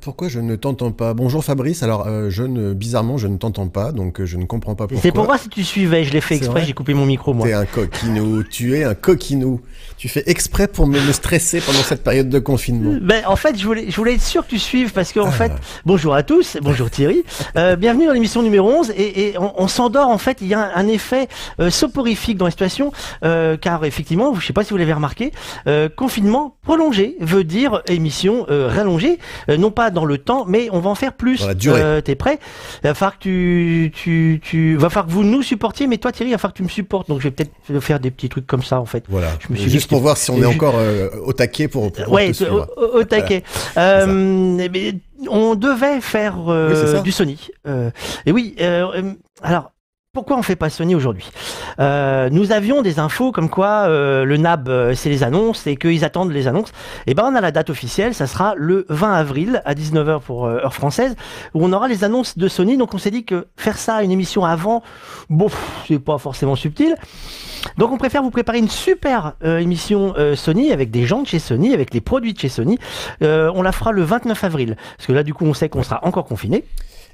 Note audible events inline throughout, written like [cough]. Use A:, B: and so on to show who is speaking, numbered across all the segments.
A: Pourquoi je ne t'entends pas? Bonjour Fabrice, alors euh, je ne, bizarrement je ne t'entends pas, donc euh, je ne comprends pas pourquoi.
B: C'est pour voir si tu suivais, je l'ai fait exprès, j'ai coupé mon micro moi.
A: T'es un coquinou, tu es un coquinou. Tu fais exprès pour me, me stresser pendant cette période de confinement.
B: Ben, en fait, je voulais, je voulais être sûr que tu suives parce
A: Ah.
B: qu'en fait, bonjour à tous, bonjour Thierry, euh, bienvenue dans l'émission numéro 11 et, et on, on s'endort en fait, il y a un, un effet euh, soporifique dans la situation euh, car effectivement, je sais pas si vous l'avez remarqué, euh, confinement prolongé veut dire émission euh, rallongée, euh, non pas dans le temps, mais on va en faire plus.
A: Dans la durée.
B: Euh, T'es prêt? Il va falloir que tu, tu, tu, va falloir que vous nous supportiez, mais toi Thierry, il va falloir que tu me supportes, donc je vais peut-être faire des petits trucs comme ça en fait.
A: Voilà,
B: Je me suis dit
A: juste pour voir si on est encore euh, au taquet pour, pour
B: Ouais, au,
A: suivre.
B: au- au taquet. [laughs] Euh, on devait faire euh,
A: Oui,
B: du Sony. Euh, et oui, alors. Pourquoi on fait pas Sony aujourd'hui Euh, Nous avions des infos comme quoi euh, le NAB euh, c'est les annonces et qu'ils attendent les annonces. Et ben on a la date officielle, ça sera le 20 avril à 19h pour euh, heure française où on aura les annonces de Sony. Donc on s'est dit que faire ça une émission avant, bon, c'est pas forcément subtil. Donc on préfère vous préparer une super émission Sony avec des gens de chez Sony, avec les produits de chez Sony. On la fera le 29 avril, parce que là du coup on sait qu'on sera encore confiné.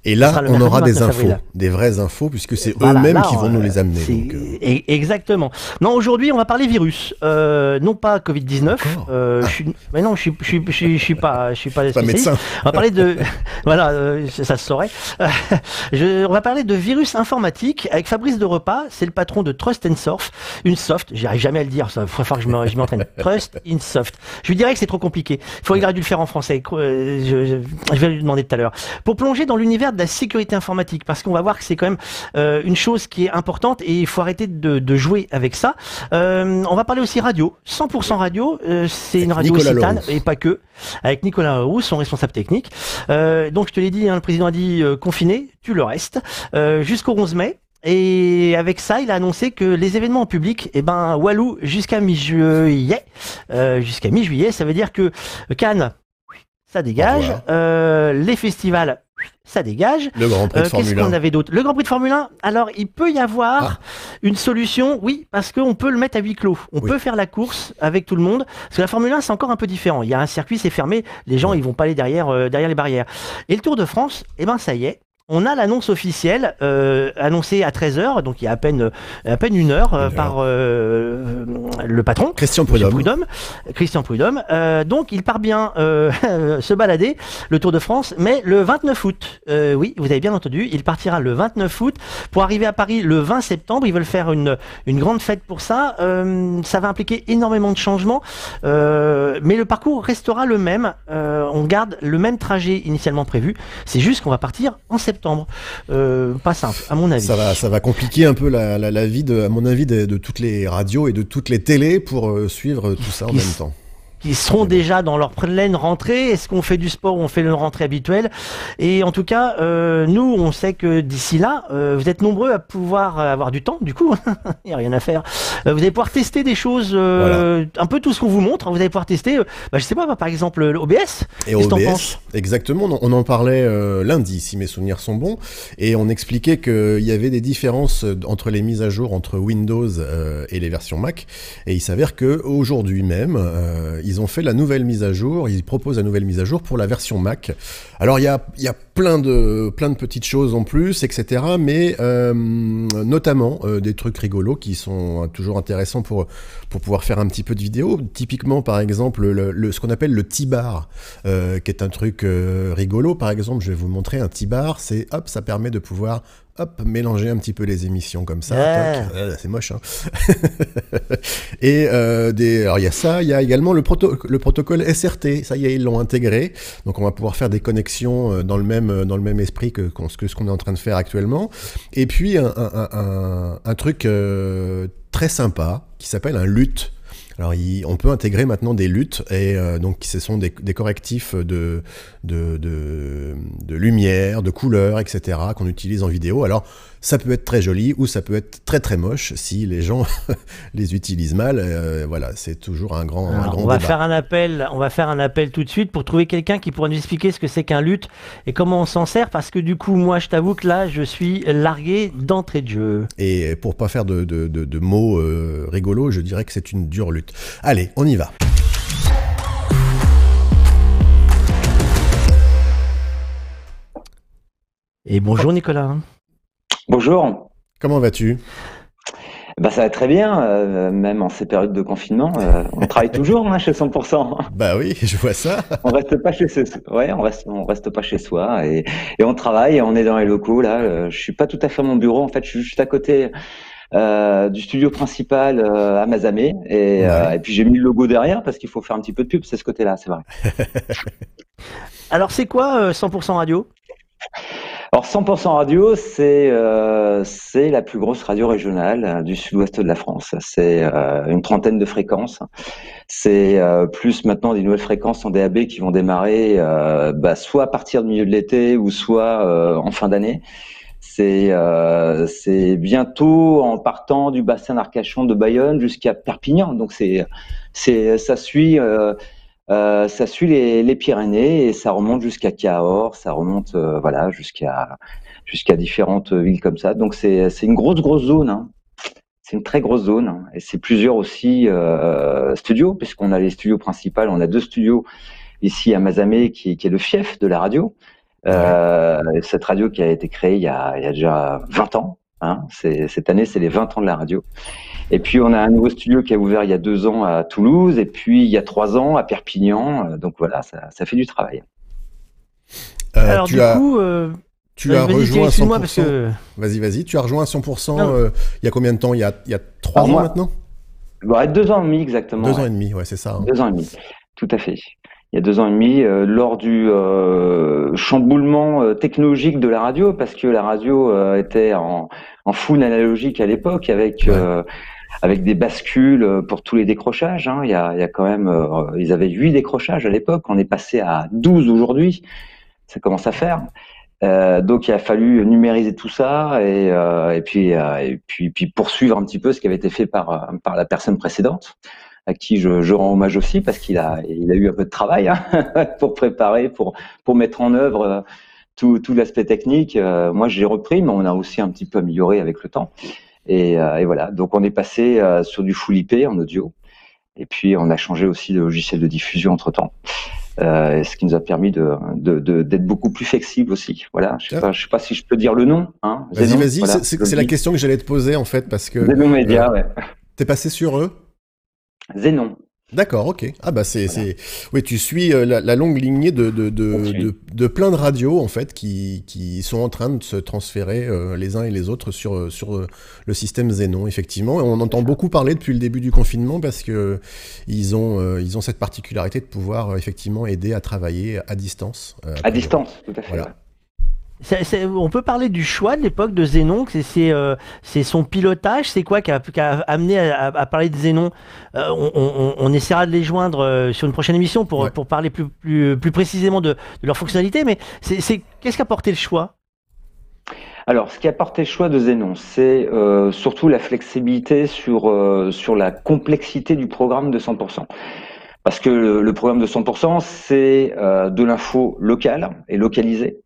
A: Et là, on aura des
B: 29
A: infos,
B: avril.
A: des vraies infos, puisque c'est
B: Voilà,
A: eux-mêmes qui vont
B: euh,
A: nous les amener. donc, euh,
B: e- Exactement. Non, aujourd'hui, on va parler virus. Euh, non pas Covid-19.
A: Encore
B: Euh, je suis... Mais non, je suis, je suis, je suis, je suis pas, je suis pas,
A: médecin.
B: On va parler de, [laughs] voilà, euh, ça se saurait. [laughs] Je- on va parler de virus informatique avec Fabrice de Repas. C'est le patron de Trust and Surf, une soft. J'y arrive jamais à le dire. Ça, il falloir que je me- je m'entraîne. [laughs] Trust in Soft. Je lui dirais que c'est trop compliqué. Il faudrait dû le faire en français. Euh, je vais lui demander tout à l'heure. Pour plonger dans l'univers de la sécurité informatique, parce qu'on va voir que c'est quand même euh, une chose qui est importante et il faut arrêter de, de jouer avec ça. Euh, on va parler aussi radio, 100% radio. euh, c'est une radio Occitane et pas que, avec Nicolas Leroux, son responsable technique. Donc je te l'ai dit, hein, le président a dit confiné, tu le restes jusqu'au 11 mai. Et avec ça, il a annoncé que les événements en public, eh ben Walou jusqu'à mi-juillet, jusqu'à mi-juillet, ça veut dire que Cannes, ça dégage, euh, les festivals, ça dégage.
A: Le Grand Prix
B: Euh,
A: de
B: Qu'est-ce
A: Formule
B: qu'on
A: 1.
B: avait d'autre? Le Grand Prix de Formule 1. Alors, il peut y avoir
A: Ah.
B: une solution, oui, parce qu'on peut le mettre à huis clos. On
A: Oui.
B: peut faire la course avec tout le monde. Parce que la Formule 1, c'est encore un peu différent. Il y a un circuit, c'est fermé. Les gens, ils vont pas aller derrière, euh, derrière les barrières. Et le Tour de France, eh ben, ça y est. On a l'annonce officielle euh, annoncée à 13h, donc il y a à peine, à peine une heure, euh, par euh, le patron.
A: Christian Prudhomme.
B: Prudhomme, Christian Prudhomme. Donc il part bien [laughs] se balader le Tour de France, mais le 29 août. Oui, vous avez bien entendu, il partira le 29 août pour arriver à Paris le 20 septembre. Ils veulent faire une, une grande fête pour ça. Ça va impliquer énormément de changements, mais le parcours restera le même. On garde le même trajet initialement prévu. C'est juste qu'on va partir en septembre. Euh, pas simple, à mon avis.
A: Ça va, ça va compliquer un peu la, la, la vie, de, à mon avis, de, de toutes les radios et de toutes les télés pour euh, suivre tout ça en même temps.
B: Qui seront déjà dans leur pleine rentrée. Est-ce qu'on fait du sport ou on fait une rentrée habituelle? Et en tout cas, euh, nous, on sait que d'ici là, euh, vous êtes nombreux à pouvoir avoir du temps, du coup, [laughs] il n'y a rien à faire. Euh, vous allez pouvoir tester des choses, euh, un peu tout ce qu'on vous montre. Vous allez pouvoir tester, bah, je sais pas, par exemple, l'OBS.
A: Et OBS,
B: penses?
A: exactement. On en parlait lundi, si mes souvenirs sont bons, et on expliquait qu'il y avait des différences entre les mises à jour entre Windows et les versions Mac. Et il s'avère que aujourd'hui même, ils ont fait la nouvelle mise à jour. Ils proposent la nouvelle mise à jour pour la version Mac. Alors il y a, y a plein de plein de petites choses en plus, etc. Mais euh, notamment euh, des trucs rigolos qui sont euh, toujours intéressants pour pour pouvoir faire un petit peu de vidéo. Typiquement, par exemple, le, ce qu'on appelle le T-bar, qui est un truc rigolo. Par exemple, je vais vous montrer un T-bar. C'est hop, ça permet de pouvoir hop mélanger un petit peu les émissions comme ça. Euh, c'est moche. Hein [laughs] Et euh, des, alors il y a ça, il y a également le, proto- le protocole SRT. Ça y est, ils l'ont intégré. Donc on va pouvoir faire des connexions euh, dans le même euh, dans le même esprit que, que ce qu'on est en train de faire actuellement. Et puis un, un, un- un- un truc euh, très sympa qui s'appelle un LUT. Alors, on peut intégrer maintenant des luttes, et euh, donc ce sont des, correctifs de, de lumière, de couleur, etc., qu'on utilise en vidéo. Alors, ça peut être très joli ou ça peut être très très moche si les gens [laughs] les utilisent mal. Euh, voilà, c'est toujours un grand, un
B: Alors,
A: grand
B: on va
A: débat.
B: faire un appel, on va faire un appel tout de suite pour trouver quelqu'un qui pourra nous expliquer ce que c'est qu'un lutte et comment on s'en sert parce que du coup moi je t'avoue que là je suis largué d'entrée de jeu.
A: Et pour pas faire de, de, de- de mots euh, rigolos, je dirais que c'est une dure lutte. Allez, on y va.
B: Et bonjour Nicolas.
C: Bonjour.
A: Comment vas-tu?
C: Bah, ça va très bien, euh, même en ces périodes de confinement. Euh, on travaille toujours hein, chez 100%. [laughs]
A: Bah oui, je vois ça.
C: on reste pas chez soi. Ouais, on reste, on reste pas chez soi et, et on travaille. On est dans les locaux là. Euh, je suis pas tout à fait à mon bureau. En fait, je suis juste à côté. du studio principal à Mazamé et, et puis j'ai mis le logo derrière parce qu'il faut faire un petit peu de pub c'est ce côté-là c'est vrai [laughs]
B: alors c'est quoi 100% radio?
C: Alors 100% radio, c'est euh, la plus grosse radio régionale euh, du sud-ouest de la France. C'est euh, une trentaine de fréquences. C'est euh, plus maintenant des nouvelles fréquences en DAB qui vont démarrer bah, soit à partir du milieu de l'été ou soit en fin d'année. C'est c'est bientôt en partant du bassin d'Arcachon de Bayonne jusqu'à Perpignan. Donc c'est ça suit euh, ça suit les, Pyrénées et ça remonte jusqu'à Cahors, ça remonte euh, voilà jusqu'à jusqu'à différentes villes comme ça. Donc c'est une grosse grosse zone. Hein. C'est une très grosse zone hein. et c'est plusieurs aussi euh, studios puisqu'on a les studios principaux. On a deux studios ici à Mazamé qui, qui est le fief de la radio. cette radio qui a été créée il y a, il y a déjà 20 ans. Hein. Cette année, c'est les 20 ans de la radio. Et puis on a un nouveau studio qui a ouvert il y a deux ans à Toulouse, et puis il y a trois ans à Perpignan. Euh, donc voilà, ça, fait du travail.
B: Euh, Alors du coup, euh,
A: tu as rejoint 100%. Vas-y, vas-y. Tu as rejoint 100%. il y a combien de temps? Il y a, il y a trois ans maintenant?
C: deux ans et demi exactement.
A: Deux ans et demi, ouais, c'est ça.
C: Hein. Deux ans et demi, tout à fait il y a deux ans et demi, lors du chamboulement technologique de la radio, parce que la radio était en, en full analogique à l'époque, avec avec des bascules euh, pour tous les décrochages. Hein. Il, y a, quand même, euh, ils avaient huit décrochages à l'époque, on est passé à 12 aujourd'hui. Ça commence à faire. Euh, donc il a fallu numériser tout ça et, puis, poursuivre un petit peu ce qui avait été fait par, la personne précédente, à qui je, rends hommage aussi parce qu'il a, eu un peu de travail hein, [laughs] pour préparer, pour, mettre en œuvre tout l'aspect technique. moi j'ai repris, mais on a aussi un petit peu amélioré avec le temps. Euh, et, voilà, donc on est passé euh, sur du full IP en audio. Et puis on a changé aussi de logiciel de diffusion entre temps. Euh, ce qui nous a permis de, d'être beaucoup plus flexible aussi. Voilà, je ne sais, sais, pas si je peux dire le nom.
A: Hein, vas-y, vas-y, c'est, la question que j'allais te poser en fait, parce que.
C: Zénon Media, ouais.
A: T'es passé sur eux
C: Zénon.
A: D'accord, ok. Ah bah c'est, c'est... oui, tu suis euh, la, longue lignée de de, de, de, plein de radios en fait qui, qui sont en train de se transférer euh, les uns et les autres sur euh, sur le système Xenon effectivement. Et on entend beaucoup parler depuis le début du confinement parce que ils ont ils ont cette particularité de pouvoir effectivement aider à travailler à distance.
C: à distance, tout à fait. Voilà
B: on peut parler du choix de l'époque de Zénon, c'est euh, son pilotage, c'est quoi qui a, amené à, parler de Zénon? Euh, on, essaiera de les joindre euh, sur une prochaine émission pour, pour parler plus, plus, plus précisément de, de leur fonctionnalité, mais c'est qu'est-ce qui a porté le choix?
C: Alors, ce qui a porté le choix de Zénon, c'est surtout la flexibilité sur, sur la complexité du programme de 100%. Parce que le, le programme de 100%, c'est de l'info locale et localisée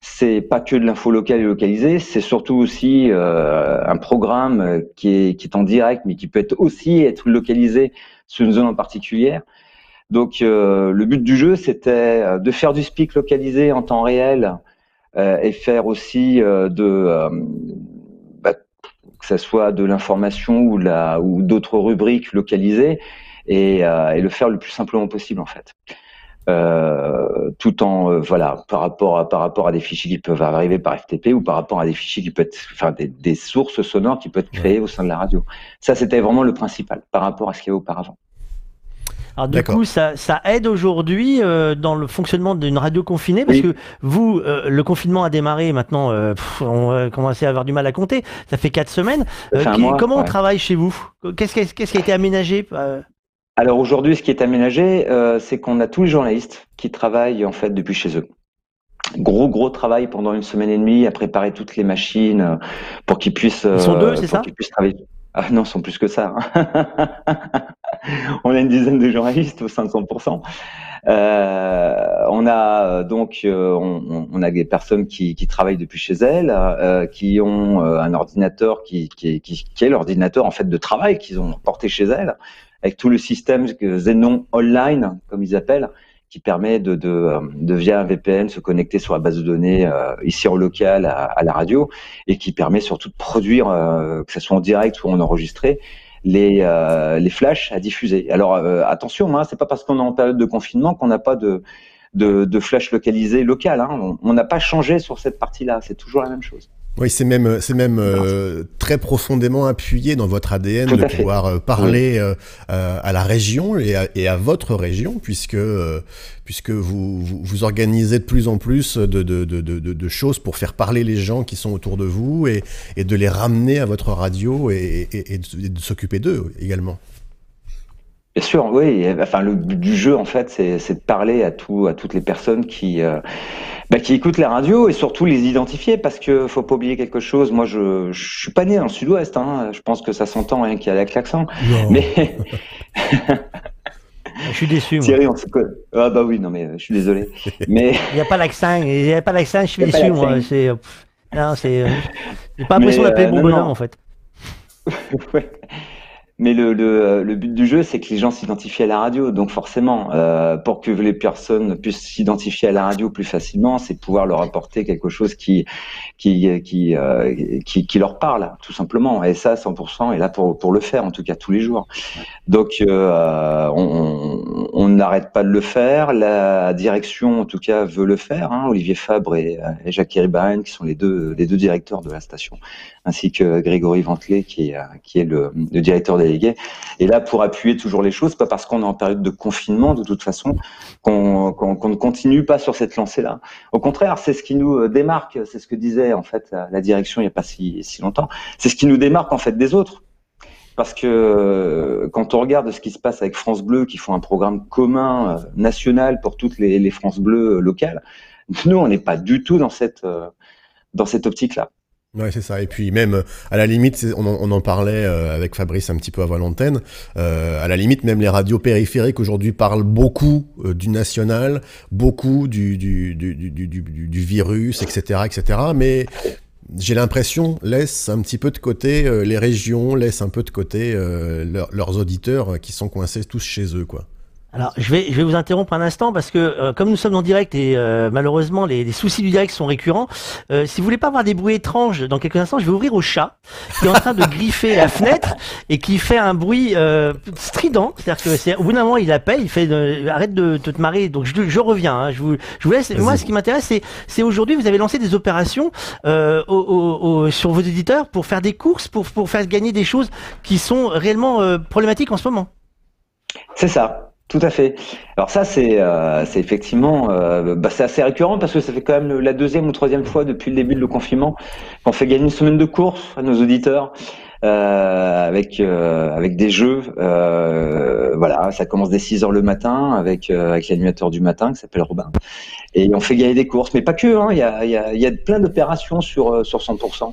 C: c'est pas que de l'info locale et localisée, c'est surtout aussi euh, un programme qui est, qui est en direct, mais qui peut être aussi être localisé sur une zone en particulier. Donc euh, le but du jeu, c'était euh, de faire du speak localisé en temps réel et faire aussi de bah, que ce soit de l'information ou, ou d'autres rubriques localisées et, et, le faire le plus simplement possible en fait. Euh, tout en euh, voilà par rapport à par rapport à des fichiers qui peuvent arriver par FTP ou par rapport à des fichiers qui peuvent être enfin des, des sources sonores qui peuvent être créées au sein de la radio. Ça c'était vraiment le principal par rapport à ce qu'il y avait auparavant.
B: Alors du coup, ça, ça aide aujourd'hui euh, dans le fonctionnement d'une radio confinée? Parce que vous, euh, le confinement a démarré maintenant, euh, on va commencer à avoir du mal à compter. Ça fait quatre semaines. comment on travaille chez vous? Qu'est-ce qu'est-ce qui a été aménagé
C: alors aujourd'hui, ce qui est aménagé, euh, c'est qu'on a tous les journalistes qui travaillent en fait depuis chez eux. Gros gros travail pendant une semaine et demie à préparer toutes les machines euh, pour qu'ils puissent.
B: Ils sont deux, euh, c'est ça
C: puissent travailler. Ah non, ils sont plus que ça. Hein. [laughs] on a une dizaine de journalistes au sein de 100%. Euh, on a donc on, on, a des personnes qui, qui travaillent depuis chez elles, euh, qui ont un ordinateur qui, qui est l'ordinateur en fait de travail qu'ils ont porté chez elles, avec tout le système Zenon Online, comme ils appellent, qui permet de, via un VPN se connecter sur la base de données ici en local à, la radio et qui permet surtout de produire, que ce soit en direct ou en enregistré, les, les flashs à diffuser. Alors attention, hein, c'est pas parce qu'on est en période de confinement qu'on n'a pas de, de, de flash localisé local. Hein. On n'a pas changé sur cette partie-là, c'est toujours la même chose.
A: Oui, c'est même, c'est même euh, très profondément appuyé dans votre ADN de pouvoir euh, parler euh, à la région et à, et à votre région, puisque, puisque vous, vous, organisez de plus en plus de, de, de, de, choses pour faire parler les gens qui sont autour de vous et, et de les ramener à votre radio et, et de s'occuper d'eux également.
C: Bien sûr, oui. Enfin, le but du jeu, en fait, c'est de parler à tout, à toutes les personnes qui, euh, bah, qui écoutent la radio et surtout les identifier parce que faut pas oublier quelque chose. Moi, je, je suis pas né dans le Sud-Ouest. Hein. Je pense que ça s'entend rien qu'il y a avec l'accent. Mais [laughs] [laughs]
B: Je suis déçu. Moi.
C: Thierry, on se Ah bah oui, non mais je suis désolé. [laughs] Mais
B: il n'y a pas l'accent. Il n'y a pas l'accent. Je suis déçu. Moi, c'est non, c'est. J'ai pas l'impression d'appeler euh, bon bonhomme en fait.
C: ouais. Mais le, le, le, but du jeu, c'est que les gens s'identifient à la radio. Donc forcément, euh, pour que les personnes puissent s'identifier à la radio plus facilement, c'est pouvoir leur apporter quelque chose qui qui qui, euh, qui, qui leur parle, tout simplement. Et ça, 100% est là pour pour le faire, en tout cas tous les jours. Donc euh, on n'arrête pas de le faire. La direction, en tout cas, veut le faire. Hein. Olivier Fabre et, Jacques Ribaren, qui sont les deux les deux directeurs de la station, ainsi que Grégory Ventelet, qui est qui est le, le directeur des et là, pour appuyer toujours les choses, pas parce qu'on est en période de confinement, de toute façon, qu'on ne continue pas sur cette lancée-là. Au contraire, c'est ce qui nous euh, démarque, c'est ce que disait en fait la direction il n'y a pas si, si longtemps, c'est ce qui nous démarque en fait des autres. Parce que euh, quand on regarde ce qui se passe avec France Bleu, qui font un programme commun euh, national pour toutes les, les France Bleu locales, nous, on n'est pas du tout dans cette, dans cette optique-là.
A: Ouais, c'est ça. Et puis même, à la limite, on en, parlait euh, avec Fabrice un petit peu avant l'antenne, euh, à la limite, même les radios périphériques aujourd'hui parlent beaucoup euh, du national, beaucoup du virus, etc., etc. Mais j'ai l'impression, laisse un petit peu de côté les régions, laisse un peu de côté leurs auditeurs qui sont coincés tous chez eux, quoi.
B: Alors, je vais, je vais vous interrompre un instant parce que euh, comme nous sommes en direct et euh, malheureusement les, les, soucis du direct sont récurrents, euh, si vous voulez pas avoir des bruits étranges dans quelques instants, je vais ouvrir au chat qui est en train de griffer la fenêtre et qui fait un bruit strident. C'est-à-dire que c'est au bout d'un moment il appelle, il fait arrête de, te marrer. Donc je, je reviens. Hein, je, vous, je vous laisse. Moi, ce qui m'intéresse, c'est, c'est aujourd'hui vous avez lancé des opérations au, au, sur vos éditeurs pour faire des courses, pour pour faire gagner des choses qui sont réellement problématiques en ce moment.
C: C'est ça. Tout à fait. Alors ça, c'est euh, effectivement, euh, bah, c'est assez récurrent parce que ça fait quand même la deuxième ou troisième fois depuis le début de le confinement qu'on fait gagner une semaine de course à nos auditeurs euh, avec euh, avec des jeux. Euh, voilà, ça commence dès 6 heures le matin avec avec l'animateur du matin qui s'appelle Robin. Et on fait gagner des courses, mais pas que. Hein, il y a y a, y a plein d'opérations sur sur 100%.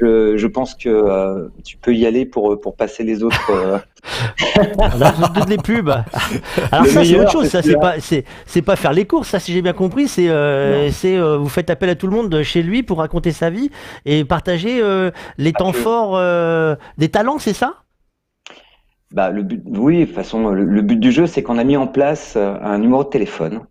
C: Je, je pense que tu peux y aller pour pour passer les autres. [laughs]
B: toutes les pubs. Alors ça c'est autre chose. Ça c'est pas c'est c'est pas faire les courses. Ça si j'ai bien compris, c'est c'est vous faites appel à tout le monde chez lui pour raconter sa vie et partager les temps forts euh, des talents, c'est ça?
C: Bah, le but, oui, de toute façon, le, but du jeu, c'est qu'on a mis en place euh, un numéro de téléphone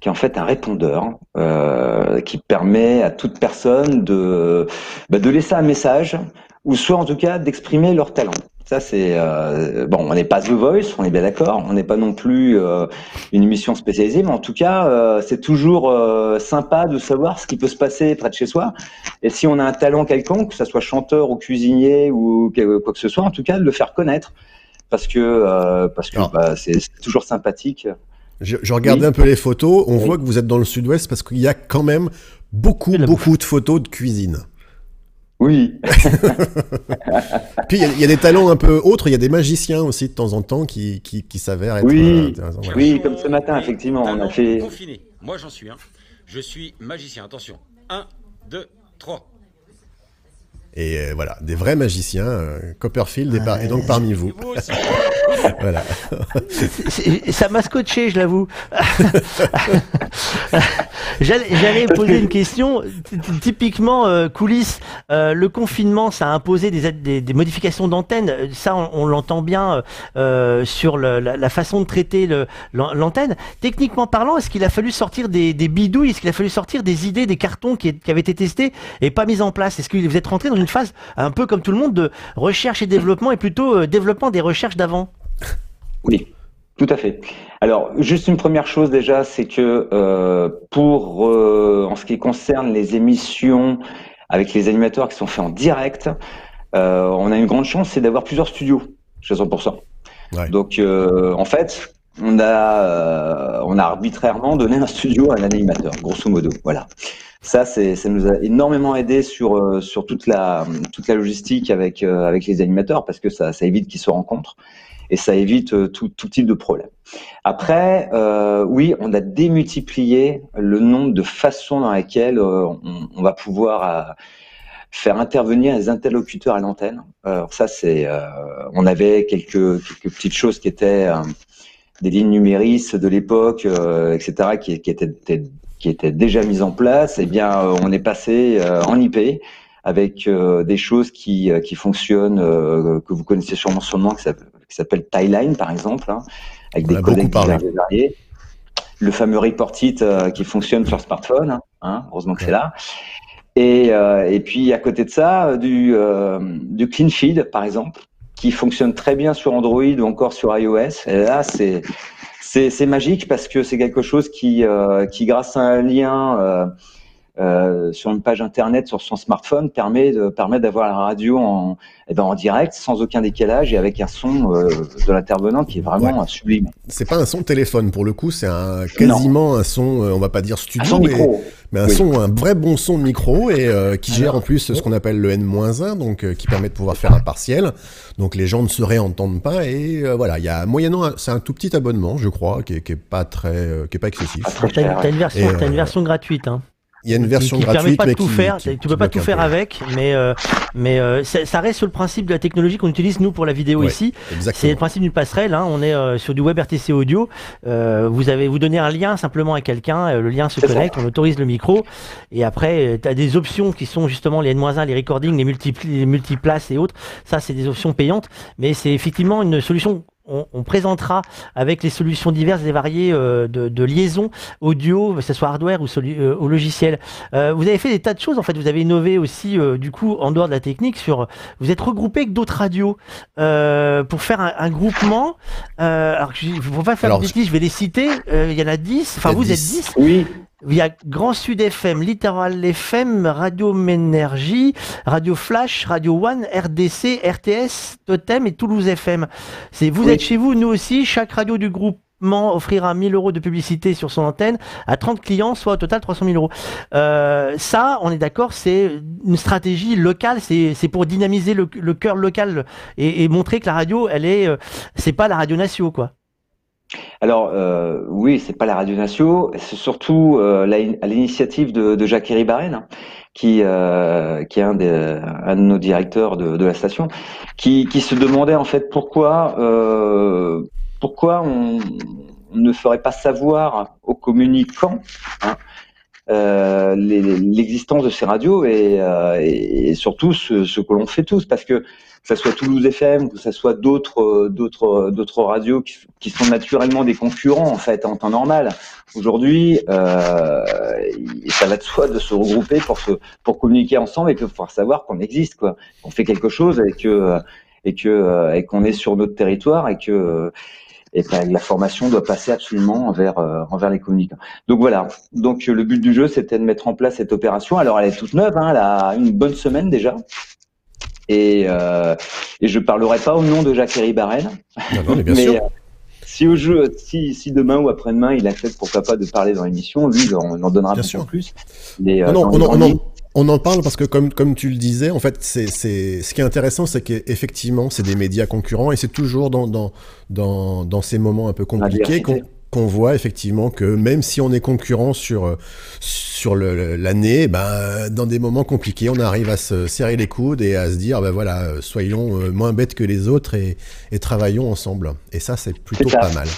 C: qui est en fait un répondeur euh, qui permet à toute personne de, bah, de laisser un message ou soit en tout cas d'exprimer leur talent. Ça, c'est euh, bon. On n'est pas The Voice, on est bien d'accord. On n'est pas non plus euh, une émission spécialisée, mais en tout cas, euh, c'est toujours sympa de savoir ce qui peut se passer près de chez soi. Et si on a un talent quelconque, que ce soit chanteur ou cuisinier ou quoi que ce soit, en tout cas, de le faire connaître, parce que parce que bah, c'est toujours sympathique.
A: Je, je regardais un peu les photos. On voit que vous êtes dans le Sud-Ouest parce qu'il y a quand même beaucoup beaucoup de photos de cuisine.
C: Oui. [laughs]
A: Puis il y, a des talents un peu autres, il y a des magiciens aussi de temps en temps qui, qui, qui s'avèrent être
C: oui. Oui, comme ce matin, effectivement, on a fait.
D: Confiné. Moi, j'en suis un. Je suis magicien. Attention. 1, 2, 3.
A: Et euh, voilà, des vrais magiciens. Euh, Copperfield est, est, donc parmi vous. [laughs]
B: voilà. ça m'a scotché, je l'avoue. [laughs] J'allais poser une question. Typiquement, euh, coulisses, euh, le confinement, ça a imposé des, des, des modifications d'antenne. Ça, on, l'entend bien euh, sur le, la, la, façon de traiter l'antenne. Techniquement parlant, est-ce qu'il a fallu sortir des, des bidouilles? Est-ce qu'il a fallu sortir des idées, des cartons qui, qui avaient été testés et pas mis en place? Est-ce que vous êtes rentré dans une phase un peu comme tout le monde de recherche et développement et plutôt euh, développement des recherches d'avant
C: Oui, tout à fait. Alors, juste une première chose déjà, c'est que euh, pour euh, en ce qui concerne les émissions avec les animateurs qui sont faits en direct, euh, on a une grande chance, c'est d'avoir plusieurs studios chez 100%. Ouais. Donc, euh, en fait, on a, euh, on a arbitrairement donné un studio à un animateur, grosso modo. Voilà. Ça, ça nous a énormément aidé sur euh, sur toute la toute la logistique avec euh, avec les animateurs parce que ça, ça évite qu'ils se rencontrent et ça évite euh, tout, tout type de problème. Après, euh, oui, on a démultiplié le nombre de façons dans lesquelles on, on, va pouvoir faire intervenir les interlocuteurs à l'antenne. Alors ça, c'est, on avait quelques quelques petites choses qui étaient des lignes numéristes de l'époque, etc., qui, qui étaient, qui déjà mise en place, eh bien, euh, on est passé euh, en IP avec euh, des choses qui, qui fonctionnent, que vous connaissez sûrement son nom, qui s'appelle Timeline, par exemple, hein, avec des codecs variés. Le fameux Report It qui fonctionne sur smartphone, hein, hein heureusement que c'est là. Et, et puis à côté de ça, du, du Clean Feed, par exemple, qui fonctionne très bien sur Android ou encore sur iOS. Et là, c'est c'est magique parce que c'est quelque chose qui, euh, qui, grâce à un lien euh, sur une page internet sur son smartphone, permet de permet d'avoir la radio en, eh ben, en direct, sans aucun décalage et avec un son euh, de l'intervenant qui est vraiment ouais. sublime.
A: C'est pas un son téléphone pour le coup, c'est un quasiment non. un son, euh, on va pas dire studio,
C: un
A: mais, un
C: oui.
A: son, un vrai bon son de micro et euh, qui gère en plus ce qu'on appelle le N-1, donc euh, qui permet de pouvoir faire un partiel. Donc les gens ne se réentendent pas et euh, voilà, il y a moyennant, c'est un tout petit abonnement, je crois, qui est, qui est pas très, euh, qui est pas excessif.
B: Ah, T'as une version, as une version gratuite, hein.
A: Il y a une version
B: qui, qui
A: gratuite,
B: permet pas de tout
A: qui,
B: faire.
A: qui,
B: tu peux pas tout faire avec, mais euh, mais euh, ça reste sur le principe de la technologie qu'on utilise nous pour la vidéo
A: ouais,
B: ici. C'est le principe d'une passerelle. Hein. On est euh, sur du web RTC audio. Euh, vous avez vous donnez un lien simplement à quelqu'un, euh, le lien se connecte, on autorise le micro, et après tu as des options qui sont justement les N-1, les recordings, les, multipli les multiplaces et autres. Ça c'est des options payantes, mais c'est effectivement une solution on, on, présentera avec les solutions diverses et variées euh, de, de, liaison audio, que ce soit hardware ou euh, au logiciel. Euh, vous avez fait des tas de choses. En fait, vous avez innové aussi, euh, du coup, en dehors de la technique, sur. Vous êtes regroupé avec d'autres radios euh, pour faire un, un groupement. alors, je ne faut pas faire alors, de bêtises, je vais les citer. Il y en a 10. Enfin, vous 10. êtes 10.
C: Oui.
B: Il y a Grand Sud FM, Littoral FM, Radio Ménergie, Radio Flash, Radio One, RDC, RTS, Totem et Toulouse FM. C'est vous oui. êtes chez vous, nous aussi. Chaque radio du groupe offrira 1000 euros de publicité sur son antenne à 30 clients, soit au total 300 000 euros. Euh, ça, on est d'accord, c'est une stratégie locale, c'est pour dynamiser le, le cœur local et, et, montrer que la radio, elle est, euh, c'est pas la radio nation, quoi.
C: Alors euh, oui, c'est pas la radio Natio, c'est surtout euh, à l'initiative de, de Jacques Barren, hein, qui euh, qui est un, des, un de nos directeurs de, de, la station, qui, qui se demandait en fait pourquoi euh, pourquoi on, ne ferait pas savoir aux communicants hein, euh, l'existence de ces radios et, euh, et surtout ce, ce que l'on fait tous, parce que que ce soit Toulouse FM, que ce soit d'autres d'autres d'autres radios qui, sont naturellement des concurrents en fait en temps normal. Aujourd'hui, euh, ça va de soi de se regrouper pour se communiquer ensemble et pour pouvoir savoir qu'on existe qu'on fait quelque chose et que et qu'on est sur notre territoire et que que la formation doit passer absolument envers euh, envers les communicants. Donc voilà. Donc le but du jeu, c'était de mettre en place cette opération. Alors elle est toute neuve, hein, elle a une bonne semaine déjà. Et, euh, et je parlerai pas au nom de Jacques-Héry Barrel.
A: Non, mais bien [laughs] sûr.
C: Euh, si, au jeu, si, si demain ou après-demain il accepte pourquoi pas de parler dans l'émission, lui on en donnera bien plus.
A: Mais, non, non, on, en parle parce que comme, comme tu le disais, en fait, c'est, c'est, ce qui est intéressant, c'est qu'effectivement, c'est des médias concurrents et c'est toujours dans, dans, dans, dans ces moments un peu compliqués qu'on qu'on voit effectivement que même si on est concurrent sur sur l'année, ben dans des moments compliqués, on arrive à se serrer les coudes et à se dire ben voilà, soyons moins bêtes que les autres et, et travaillons ensemble. Et ça, c'est plutôt pas mal.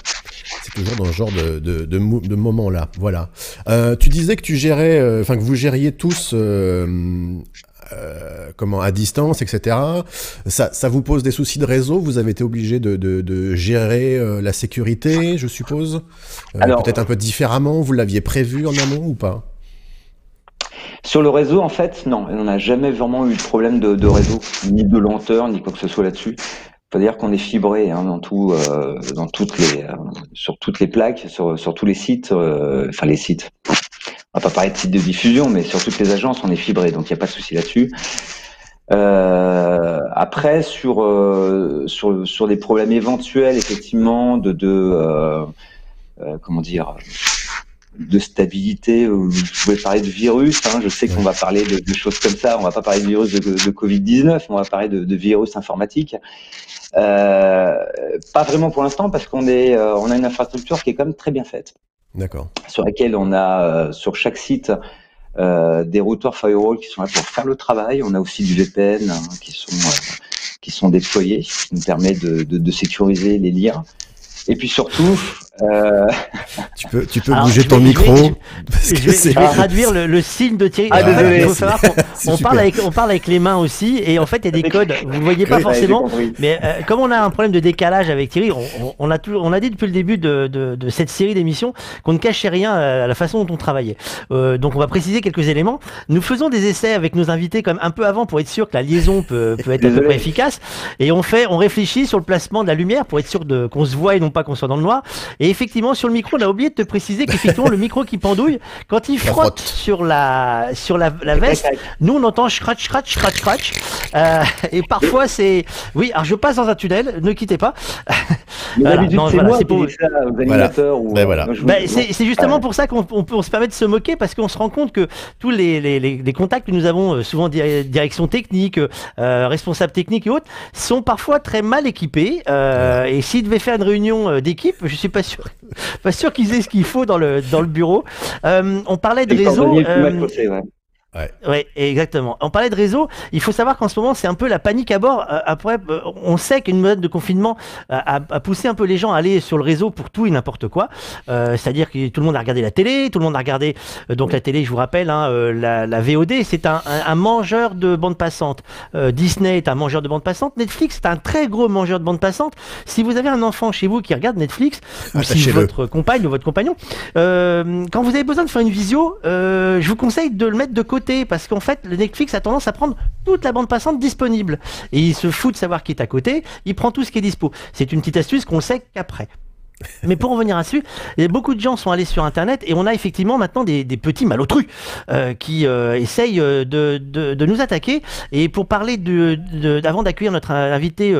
A: c'est toujours dans ce genre de, de, de, de moment-là. Voilà. Euh, tu disais que tu gérais, euh, enfin que vous gériez tous, euh, euh, comment, à distance, etc. Ça, ça vous pose des soucis de réseau? Vous avez été obligé de, de, de gérer euh, la sécurité, je suppose? Euh, Peut-être un peu différemment? Vous l'aviez prévu en amont ou pas?
C: Sur le réseau, en fait, non, on n'a jamais vraiment eu de problème de, de réseau, ni de lenteur, ni quoi que ce soit là-dessus. Faut dire qu'on est fibré hein, dans tout, dans toutes les, sur toutes les plaques, sur, sur tous les sites, enfin les sites. On va pas parler de sites de diffusion, mais sur toutes les agences, on est fibré, donc il n'y a pas de souci là-dessus. Euh, après, sur, euh, sur des problèmes éventuels, effectivement, de, de euh, euh, comment dire, de stabilité. Vous pouvez parler de virus. Hein, je sais qu'on va parler de, choses comme ça. On va pas parler de virus de, de Covid-19, on va parler de, de virus informatique. Pas vraiment pour l'instant parce qu'on est, on a une infrastructure qui est quand même très bien faite,
A: D'accord.
C: sur laquelle on a euh, sur chaque site euh, des routeurs firewall qui sont là pour faire le travail. On a aussi du VPN hein, qui sont euh, qui sont déployés, qui nous permet de, de, de sécuriser les liens. Et puis surtout, euh,
A: Tu peux, tu peux
B: Alors,
A: bouger ton
B: vais- je vais-
A: micro.
B: je- vais,
A: c'est-
B: je vais traduire le, le signe de Thierry.
C: Ah, désolé.
B: faut savoir on parle, avec, on parle avec les mains aussi, et en fait, il y a des [laughs] codes. Vous ne voyez pas
A: Oui.
B: forcément, mais euh, comme on a un problème de décalage avec Thierry, on, on- a, toujours, on a dit depuis le début de, de- de cette série d'émissions qu'on ne cachait rien à la façon dont on travaillait. Euh, donc on va préciser quelques éléments. Nous faisons des essais avec nos invités comme un peu avant pour être sûr que la liaison peut, peut être à peu près efficace. Et on fait, on réfléchit sur le placement de la lumière pour être sûr de qu'on se voit et non pas qu'on soit dans le noir. Et effectivement, sur le micro, on a oublié de te préciser qu'effectivement, le micro qui pendouille, quand il [laughs] frotte
A: frotte.
B: sur la, sur la, la veste, nous, on entend scratch, scratch, scratch, scratch. Euh, et parfois, c'est. Oui, alors je passe dans un tunnel, ne quittez pas. Voilà,
C: c'est
B: voilà, pour-.
C: Ou,
A: Ben voilà.
B: Bah, justement
C: Ouais.
B: pour ça qu'on on peut on se permet de se moquer parce qu'on se rend compte que tous les, les, les, les contacts que nous avons, euh, souvent di- direction technique, euh, responsable technique et autres, sont parfois très mal équipés. Euh, et s'ils devaient faire une réunion d'équipe, je suis pas sûr, pas sûr qu'ils aient ce qu'il faut dans le dans le bureau. Euh, on parlait de réseau. euh,
C: ouais.
B: Ouais, exactement. On parlait de réseau. Il faut savoir qu'en ce moment, c'est un peu la panique à bord. Euh, Après, euh, on sait qu'une mode de confinement a, poussé un peu les gens à aller sur le réseau pour tout et n'importe quoi. Euh, C'est-à-dire que tout le monde a regardé la télé, tout le monde a regardé. donc la télé, je vous rappelle, hein, la, la VOD, c'est un, un- un mangeur de bande passante. Euh, Disney est un mangeur de bande passante. Netflix, c'est un très gros mangeur de bande passante. Si vous avez un enfant chez vous qui regarde Netflix, ou si votre compagne ou votre compagnon, euh, quand vous avez besoin de faire une visio, je vous conseille de le mettre de côté parce qu'en fait, le Netflix a tendance à prendre toute la bande passante disponible et il se fout de savoir qui est à côté. Il prend tout ce qui est dispo. C'est une petite astuce qu'on sait qu'après. Mais pour en venir à dessus, beaucoup de gens sont allés sur Internet et on a effectivement maintenant des, petits malotrus euh, qui euh, essayent euh, de, de, nous attaquer. Et pour parler de, de- avant d'accueillir notre invité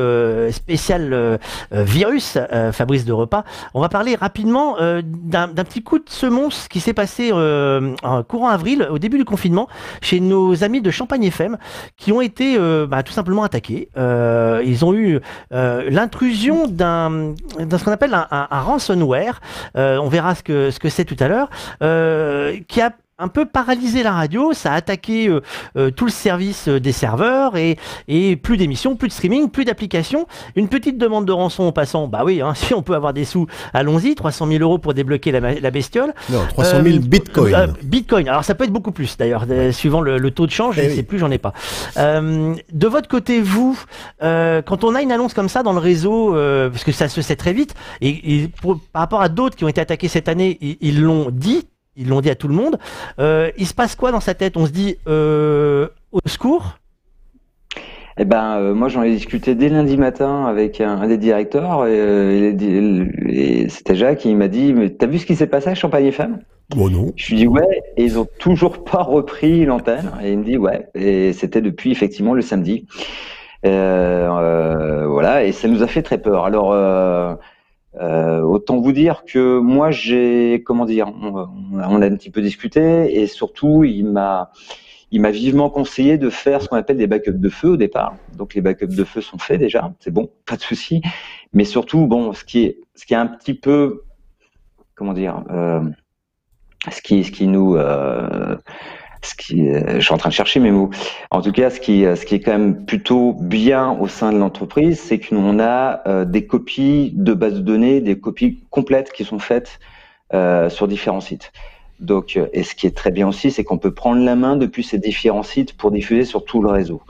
B: spécial virus, Fabrice de Repas, on va parler rapidement d'un petit coup de semonce qui s'est passé en courant avril, au début du confinement, chez nos amis de Champagne FM, qui ont été bah, tout simplement attaqués. Ils ont eu l'intrusion d'un d'un ce qu'on appelle un- un ransomware. Euh, on verra ce que ce que c'est tout à l'heure, euh, qui a un peu paralysé la radio, ça a attaqué euh, euh, tout le service euh, des serveurs et, et plus d'émissions, plus de streaming, plus d'applications. Une petite demande de rançon en passant, bah oui, hein, [laughs] si on peut avoir des sous, allons-y, 300 000 euros pour débloquer la, bestiole.
A: Non, 300 000
B: Euh,
A: bitcoins.
B: bitcoin. Alors ça peut être beaucoup plus d'ailleurs, suivant le, le taux de change. Je
A: Eh
B: ne
A: oui.
B: sais plus, j'en ai pas. De votre côté, vous, quand on a une annonce comme ça dans le réseau, parce que ça se sait très vite, et, et pour- par rapport à d'autres qui ont été attaqués cette année, ils l'ont dit. Ils l'ont dit à tout le monde. Euh, il se passe quoi dans sa tête? On se dit euh, au secours?
C: Eh ben, euh, moi, j'en ai discuté dès lundi matin avec un, un des directeurs et, euh, et c'était Jacques. Et il m'a dit, mais t'as vu ce qui s'est passé à Champagne FM
A: Oh non.
C: Je lui dis ouais, et ils ont toujours [laughs] pas repris l'antenne. Et il me dit ouais, et c'était depuis effectivement le samedi. Euh, euh, voilà, et ça nous a fait très peur. Alors, euh, autant vous dire que moi, j'ai, comment dire, on, on a un petit peu discuté, et surtout, il m'a, il m'a vivement conseillé de faire ce qu'on appelle des backups de feu au départ. Donc, les backups de feu sont faits déjà, c'est bon, pas de souci. Mais surtout, bon, ce qui est, ce qui est un petit peu, comment dire. Euh, ce qui, ce qui nous, euh, ce qui, je suis en train de chercher mes mots. En tout cas, ce qui, ce qui est quand même plutôt bien au sein de l'entreprise, c'est qu'on a des copies de bases de données, des copies complètes qui sont faites sur différents sites. Donc, et ce qui est très bien aussi, c'est qu'on peut prendre la main depuis ces différents sites pour diffuser sur tout le réseau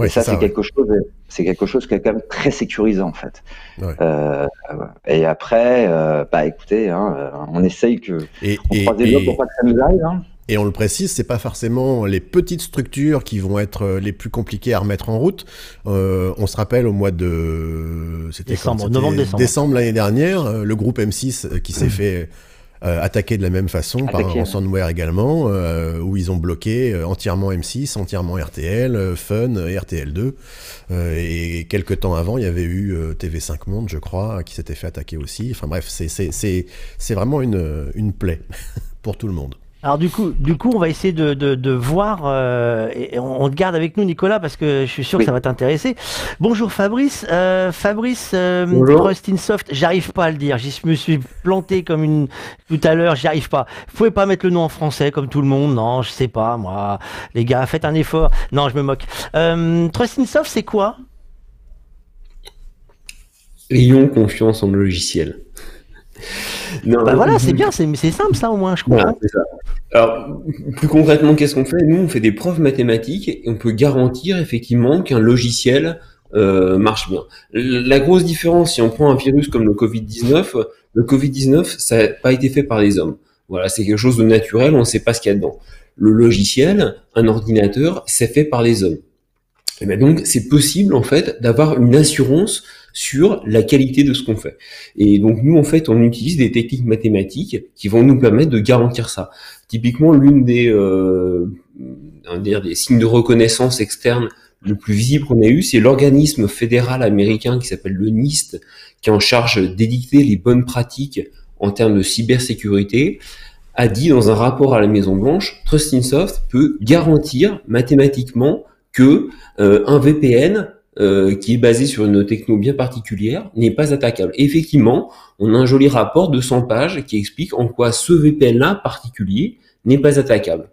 C: et ça, c'est quelque chose, c'est quelque chose qui est quand même très sécurisant en fait. Euh, et après, euh, bah écoutez, hein, euh, on essaye que
A: et, on croise des doigts pour pas que ça nous arrive. Hein. Et on le précise, c'est pas forcément les petites structures qui vont être les plus compliquées à remettre en route. on se rappelle au mois de
B: décembre, novembre, décembre,
A: décembre l'année dernière, le groupe M6 qui s'est fait euh, attaqué de la même façon par un ransomware également, euh, où ils ont bloqué euh, entièrement M6, entièrement RTL, Fun, RTL2. et quelques temps avant, il y avait eu TV5 Monde, je crois, qui s'était fait attaquer aussi. Enfin bref, c'est vraiment une, une plaie [laughs] pour tout le monde.
B: Alors du coup, du coup, on va essayer de, de, de voir. Euh, et on, te garde avec nous, Nicolas, parce que je suis sûr que ça va t'intéresser. Bonjour Fabrice. Euh, Fabrice euh, Soft, j'arrive pas à le dire. J'y me suis planté comme une tout à l'heure. J'y arrive pas. Vous pouvez pas mettre le nom en français comme tout le monde? Non, je sais pas. Moi, les gars, faites un effort. Non, je me moque. Euh, Soft, c'est quoi?
E: Ayons confiance en le logiciel.
B: Non, bah voilà, c'est bien, c'est simple ça au moins, je crois.
E: Alors, plus concrètement, qu'est-ce qu'on fait? Nous, on fait des preuves mathématiques et on peut garantir effectivement qu'un logiciel euh, marche bien. La grosse différence, si on prend un virus comme le Covid-19, le Covid-19, ça n'a pas été fait par les hommes. Voilà, c'est quelque chose de naturel, on ne sait pas ce qu'il y a dedans. Le logiciel, un ordinateur, c'est fait par les hommes. Et bien donc, c'est possible en fait d'avoir une assurance sur la qualité de ce qu'on fait. Et donc nous, en fait, on utilise des techniques mathématiques qui vont nous permettre de garantir ça. Typiquement, l'une des, euh, des signes de reconnaissance externe le plus visible qu'on a eu, c'est l'organisme fédéral américain qui s'appelle le NIST, qui est en charge d'édicter les bonnes pratiques en termes de cybersécurité, a dit dans un rapport à la Maison Blanche, Trustinsoft peut garantir mathématiquement que euh, un VPN euh, qui est basé sur une techno bien particulière, n'est pas attaquable. effectivement, on a un joli rapport de 100 pages qui explique en quoi ce VPN-là particulier n'est pas attaquable.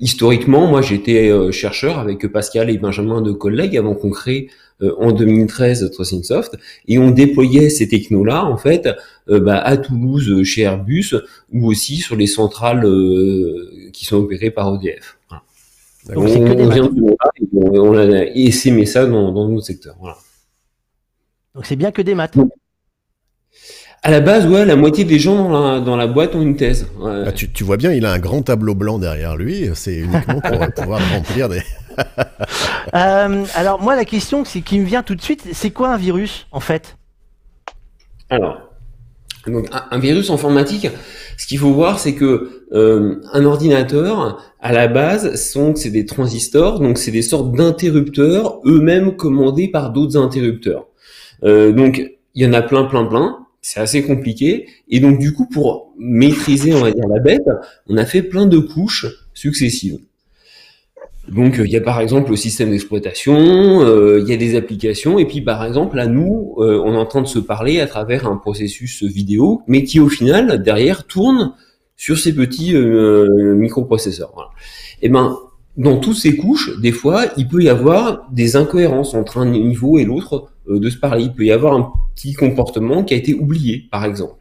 E: Historiquement, moi j'étais euh, chercheur avec Pascal et Benjamin de collègues avant qu'on crée euh, en 2013 Trustingsoft et on déployait ces technos-là en fait bah, à Toulouse chez Airbus ou aussi sur les centrales qui sont opérées par EDF. Donc c'est que des maths. on, a essaimé ça dans, secteurs. Voilà.
B: Donc c'est bien que des maths.
E: À la base, ouais, la moitié des gens dans la, dans la boîte ont une thèse.
A: Ah, tu, tu, vois bien, il a un grand tableau blanc derrière lui. C'est uniquement pour pouvoir [laughs] remplir des. [laughs]
B: euh, alors moi, la question qui me vient tout de suite, c'est quoi un virus en fait?
E: Alors, donc un, virus informatique, ce qu'il faut voir, c'est que euh, un ordinateur, à la base, sont c'est des transistors, donc c'est des sortes d'interrupteurs, eux-mêmes commandés par d'autres interrupteurs. Euh, donc il y en a plein, plein, plein. C'est assez compliqué. Et donc du coup, pour maîtriser, on va dire la bête, on a fait plein de couches successives. Donc euh, il y a par exemple le système d'exploitation, euh, il y a des applications, et puis par exemple là nous, euh, on est en train de se parler à travers un processus vidéo, mais qui au final derrière tourne sur ces petits microprocesseurs. Voilà. Et eh ben dans toutes ces couches, des fois, il peut y avoir des incohérences entre un niveau et l'autre de se parler. Il peut y avoir un petit comportement qui a été oublié, par exemple.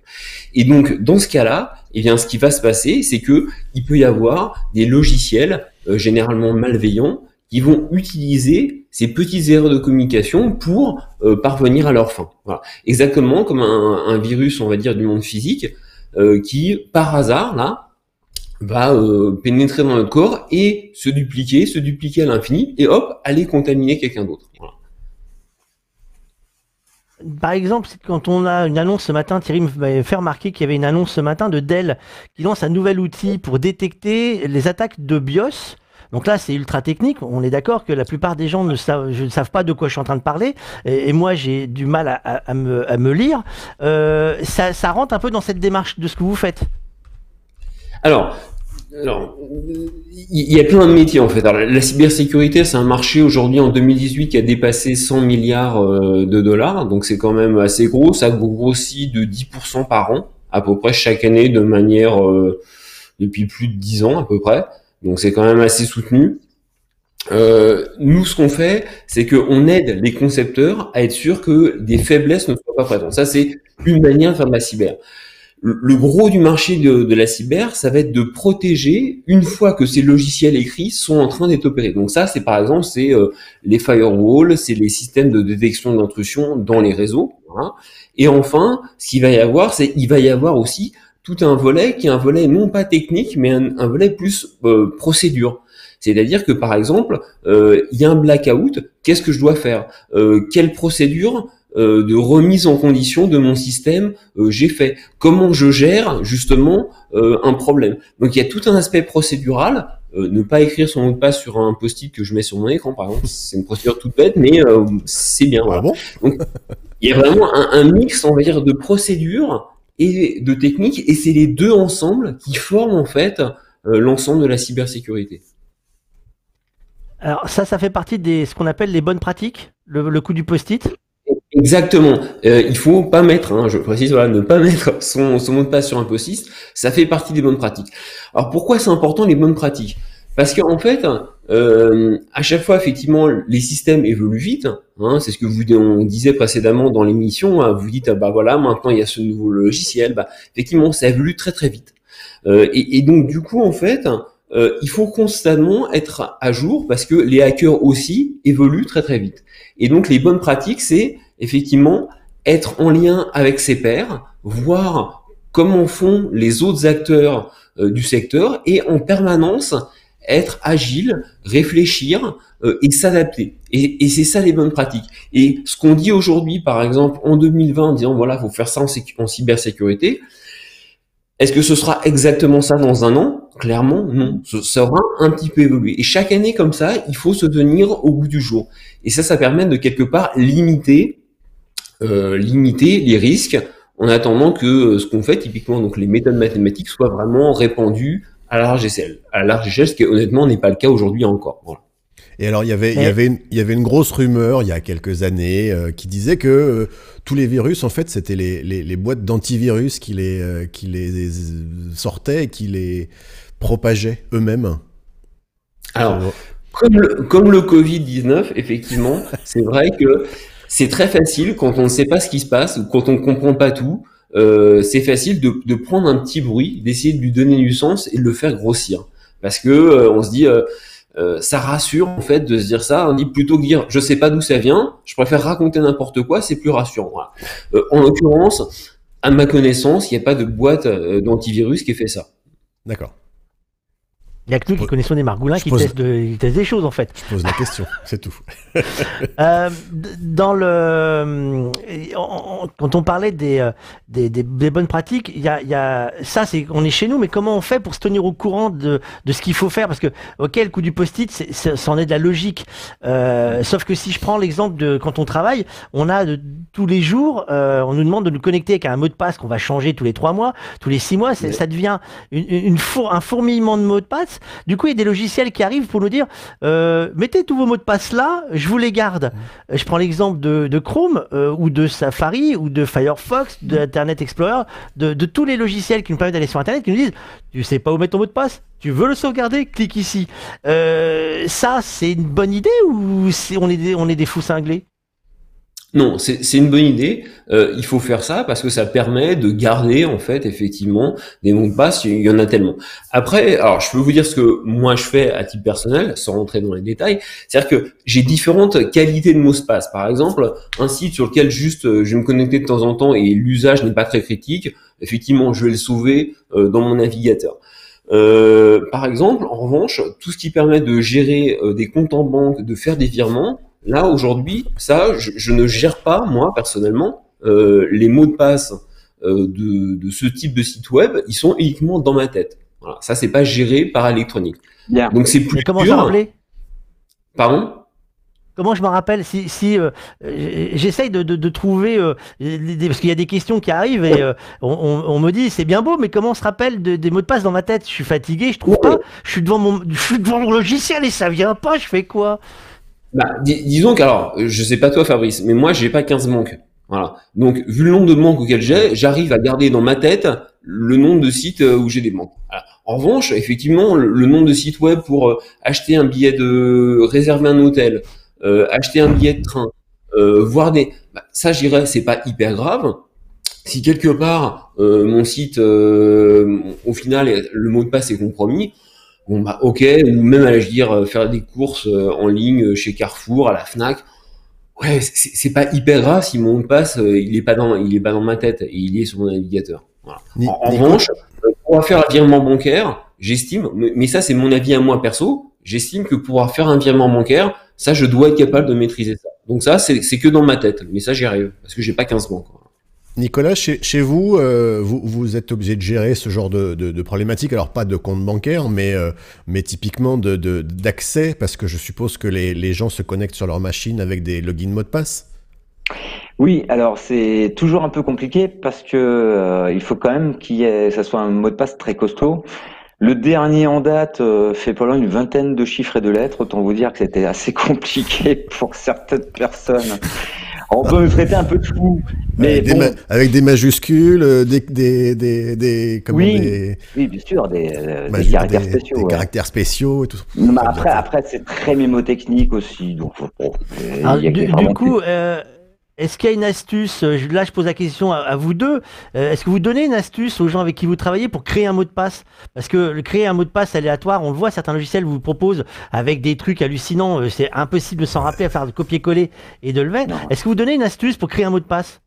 E: Et donc, dans ce cas-là, eh bien, ce qui va se passer, c'est que il peut y avoir des logiciels euh, généralement malveillants qui vont utiliser ces petites erreurs de communication pour euh, parvenir à leur fin. Voilà. Exactement comme un, virus, on va dire, du monde physique, euh, qui, par hasard, là, va pénétrer dans notre corps et se dupliquer, se dupliquer à l'infini, et hop, aller contaminer quelqu'un d'autre.
B: Par exemple, quand on a une annonce ce matin, Thierry m'a fait remarquer qu'il y avait une annonce ce matin de Dell qui lance un nouvel outil pour détecter les attaques de BIOS. Donc là, c'est ultra technique. On est d'accord que la plupart des gens ne savent, pas de quoi je suis en train de parler. Et, moi, j'ai du mal à, me, lire. Euh, ça, ça rentre un peu dans cette démarche de ce que vous faites.
E: Alors, alors, il y a plein de métiers en fait. la cybersécurité, c'est un marché aujourd'hui en 2018 qui a dépassé 100 milliards euh, de dollars, donc c'est quand même assez gros. Ça grossit de 10% par an, à peu près chaque année, de manière euh, depuis plus de 10 ans à peu près. Donc c'est quand même assez soutenu. Euh, nous, ce qu'on fait, c'est qu'on aide les concepteurs à être sûr que des faiblesses ne soient pas présentes. Ça, c'est une manière de faire de la cyber. Le gros du marché de, la cyber, ça va être de protéger une fois que ces logiciels écrits sont en train d'être opérés. Donc ça, c'est par exemple, c'est euh, les firewalls, c'est les systèmes de détection d'intrusion dans les réseaux. Et enfin, ce qu'il va y avoir, c'est il va y avoir aussi tout un volet qui est un volet non pas technique, mais un, volet plus euh, procédure. C'est-à-dire que par exemple, euh, il y a un blackout, qu'est-ce que je dois faire? Euh, Quelle procédure euh, de remise en condition de mon système j'ai fait Comment je gère justement un problème? Donc il y a tout un aspect procédural. ne pas écrire son mot de passe sur un post-it que je mets sur mon écran, par exemple, c'est une procédure toute bête, mais c'est bien.
A: Ah bon?
E: Donc il y a vraiment un, un mix, on va dire, de procédures et de techniques, et c'est les deux ensemble qui forment en fait l'ensemble de la cybersécurité.
B: Alors ça, ça fait partie des ce qu'on appelle les bonnes pratiques, le, coup du post-it?
E: Exactement. Euh, il faut pas mettre, hein, je précise, voilà, ne pas mettre son, son mot de passe sur un post-it. Ça fait partie des bonnes pratiques. Alors pourquoi c'est important les bonnes pratiques? Parce qu'en fait, euh, à chaque fois, effectivement, les systèmes évoluent vite. Hein, c'est ce que vous on disait précédemment dans l'émission. Hein, vous dites, ah, bah voilà, maintenant il y a ce nouveau logiciel. Bah, effectivement, ça évolue très très vite. Euh, et, et, donc du coup, en fait, euh, il faut constamment être à jour parce que les hackers aussi évoluent très très vite. Et donc les bonnes pratiques, c'est effectivement être en lien avec ses pairs, voir comment font les autres acteurs euh, du secteur et en permanence être agile, réfléchir euh, et s'adapter. Et, c'est ça les bonnes pratiques. Et ce qu'on dit aujourd'hui, par exemple, en 2020, en disant voilà, faut faire ça en, en cybersécurité, est-ce que ce sera exactement ça dans un an? Clairement, non. Ça aura un petit peu évolué. Et chaque année comme ça, il faut se tenir au bout du jour. Et ça, ça permet de quelque part limiter, euh, limiter les risques en attendant que euh, ce qu'on fait, typiquement donc les méthodes mathématiques, soient vraiment répandues à large échelle. À large échelle, ce qui honnêtement n'est pas le cas aujourd'hui encore. Voilà.
A: Et alors, il y avait, il y avait, une, il y avait une grosse rumeur il y a quelques années euh, qui disait que euh, tous les virus, en fait, c'était les, les, les, boîtes d'antivirus qui les, euh, qui les sortaient et qui les propageaient eux-mêmes.
E: Alors, comme le, comme le Covid-19, effectivement, [laughs] c'est vrai que c'est très facile quand on ne sait pas ce qui se passe ou quand on ne comprend pas tout. Euh, c'est facile de, de, prendre un petit bruit, d'essayer de lui donner du sens et de le faire grossir. Parce que on se dit, euh, ça rassure en fait de se dire ça. On dit plutôt que dire je sais pas d'où ça vient, je préfère raconter n'importe quoi, c'est plus rassurant. Euh, en l'occurrence, à ma connaissance, il n'y a pas de boîte euh, d'antivirus qui fait ça.
A: D'accord.
B: Il n'y a que nous qui connaissons des margoulins qui, testent des choses en fait.
A: Je pose la question, c'est tout. [laughs]
B: euh, dans le, quand on parlait des, euh, des, des, des bonnes pratiques, il y a, y a, ça, c'est, on est chez nous, mais comment on fait pour se tenir au courant de, de ce qu'il faut faire? Parce que, ok, le coup du post-it, c'en est, de la logique. Euh, sauf que si je prends l'exemple de quand on travaille, on a de, tous les jours, euh, on nous demande de nous connecter avec un mot de passe qu'on va changer tous les trois mois, tous les six mois, ça devient une, une four, un fourmillement de mots de passe du coup, il y a des logiciels qui arrivent pour nous dire euh, mettez tous vos mots de passe là, je vous les garde. Je prends l'exemple de, Chrome euh, ou de Safari ou de Firefox, d'Internet Explorer, de, tous les logiciels qui nous permettent d'aller sur Internet, qui nous disent tu sais pas où mettre ton mot de passe tu veux le sauvegarder Clique ici. Euh, ça, c'est une bonne idée ou on est des fous cinglés?
E: Non, c'est une bonne idée. Euh, il faut faire ça parce que ça permet de garder en fait effectivement des mots de passe. Il y en a tellement. Après, alors je peux vous dire ce que moi je fais à titre personnel, sans rentrer dans les détails. C'est-à-dire que j'ai différentes qualités de mots de passe. Par exemple, un site sur lequel juste euh, je vais me connecter de temps en temps et l'usage n'est pas très critique. Effectivement, je vais le sauver euh, dans mon navigateur. par exemple, en revanche, tout ce qui permet de gérer des comptes en banque, de faire des virements, Là, aujourd'hui, ça, je, ne gère pas, moi, personnellement, euh, les mots de passe euh, de, ce type de site web, ils sont uniquement dans ma tête. Voilà. Ça, c'est pas géré par électronique. Donc, c'est plus
B: comment
E: dur.
B: rappeler?
E: Pardon?
B: Comment je me rappelle si, si euh, j'essaye de, de, trouver parce qu'il y a des questions qui arrivent et on, me dit c'est bien beau mais comment on se rappelle des mots de passe dans ma tête? Je suis fatigué, je trouve pas. Je suis devant mon je suis devant mon logiciel et ça vient pas. Je fais quoi?
E: Bah, disons qu'alors, je sais pas toi Fabrice, mais moi j'ai pas 15 manques. Voilà. Donc, vu le nombre de manques auxquels j'ai, j'arrive à garder dans ma tête le nombre de sites euh, où j'ai des manques. En revanche, effectivement, le, nombre de sites web pour euh, acheter un billet de réserver un hôtel, euh, acheter un billet de train, euh, voir des, bah, ça, je dirais, c'est pas hyper grave. Si quelque part mon site, au final, le mot de passe est compromis, bon bah ok, ou même à dire faire des courses en ligne chez Carrefour, à la Fnac, ouais, c'est pas hyper grave si mon passe il est pas dans, il est pas dans ma tête et il est sur mon navigateur. en, revanche, pour faire un virement bancaire, j'estime, mais ça c'est mon avis à moi perso, j'estime que pour faire un virement bancaire, ça je dois être capable de maîtriser ça. Donc ça c'est que dans ma tête, mais ça j'y arrive parce que j'ai pas 15 banques.
A: Nicolas, chez, vous, euh, vous, vous, êtes obligé de gérer ce genre de, de, problématiques, alors pas de compte bancaire, mais, euh, typiquement d'accès, parce que je suppose que les, gens se connectent sur leur machine avec des logins mot de passe
C: oui, alors c'est toujours un peu compliqué parce que euh, il faut quand même ait, ça soit un mot de passe très costaud. Le dernier en date euh, fait loin une vingtaine de chiffres et de lettres. Autant vous dire que c'était assez [laughs] compliqué pour certaines personnes. On peut me traiter un peu de fou, mais
A: avec des majuscules, euh, des des des, des
C: comment oui, oui, bien sûr, des, caractères spéciaux.
A: Des caractères spéciaux et tout.
C: mais après, après c'est très mémotechnique aussi, donc.
B: du, coup. Est-ce qu'il y a une astuce euh, Là, je pose la question à, vous deux. Euh, est-ce que vous donnez une astuce aux gens avec qui vous travaillez pour créer un mot de passe? Parce que créer un mot de passe aléatoire, on le voit, certains logiciels vous proposent avec des trucs hallucinants. Euh, c'est impossible de s'en rappeler à faire de copier-coller et de lever. Est-ce que vous donnez une astuce pour créer un mot de passe?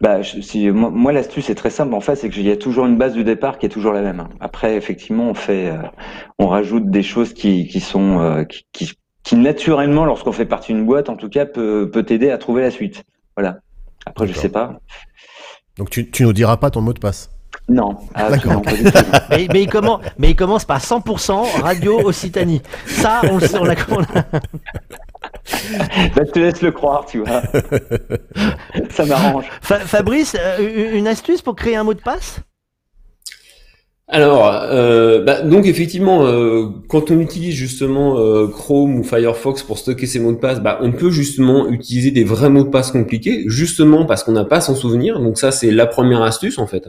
C: Bah, si, moi, l'astuce est très simple. En fait, c'est qu'il y a toujours une base de départ qui est toujours la même. Après, effectivement, on fait, on rajoute des choses qui, qui sont, qui, qui naturellement, lorsqu'on fait partie d'une boîte, en tout cas, peut, peut t'aider à trouver la suite. Voilà. Après, je sais pas.
A: Donc, tu, tu nous diras pas ton mot de passe?
C: Non.
B: Ah, D'accord. [laughs] mais, mais, il commence, mais il commence par 100% radio Occitanie. Ça, on le sait, [laughs] on l'a. bah,
C: je te laisse le croire, tu vois. [laughs] Ça m'arrange.
B: Fabrice, euh, une astuce pour créer un mot de passe?
E: Alors, euh, bah, donc effectivement, euh, quand on utilise justement euh, Chrome ou Firefox pour stocker ses mots de passe, bah, on peut justement utiliser des vrais mots de passe compliqués, justement parce qu'on n'a pas son souvenir. Donc ça, c'est la première astuce en fait.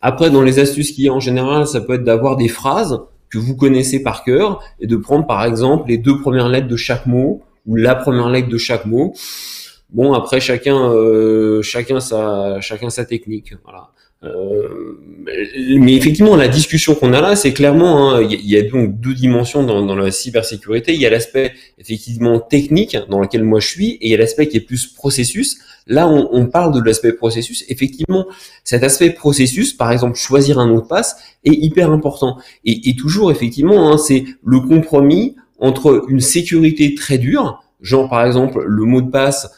E: Après, dans les astuces qu'il y a en général, ça peut être d'avoir des phrases que vous connaissez par cœur et de prendre par exemple les deux premières lettres de chaque mot ou la première lettre de chaque mot. Bon, après chacun, chacun sa, chacun sa technique. Voilà. Euh, mais effectivement, la discussion qu'on a là, c'est clairement, hein, il y, a donc deux dimensions dans, dans la cybersécurité. Il y a l'aspect effectivement technique dans lequel moi je suis, et il y a l'aspect qui est plus processus. Là, on, on parle de l'aspect processus. Effectivement, cet aspect processus, par exemple, choisir un mot de passe, est hyper important. Et, et toujours, effectivement, hein, c'est le compromis entre une sécurité très dure, genre par exemple le mot de passe euh,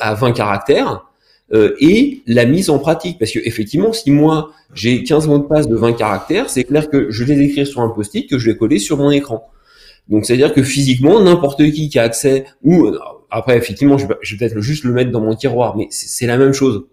E: à 20 caractères, euh, et la mise en pratique. Parce que effectivement, si moi j'ai 15 mots de passe de 20 caractères, c'est clair que je vais les écrire sur un post-it que je vais coller sur mon écran. Donc c'est-à-dire que physiquement, n'importe qui qui a accès, ou euh, après effectivement, je vais, peut-être juste le mettre dans mon tiroir, mais c'est la même chose.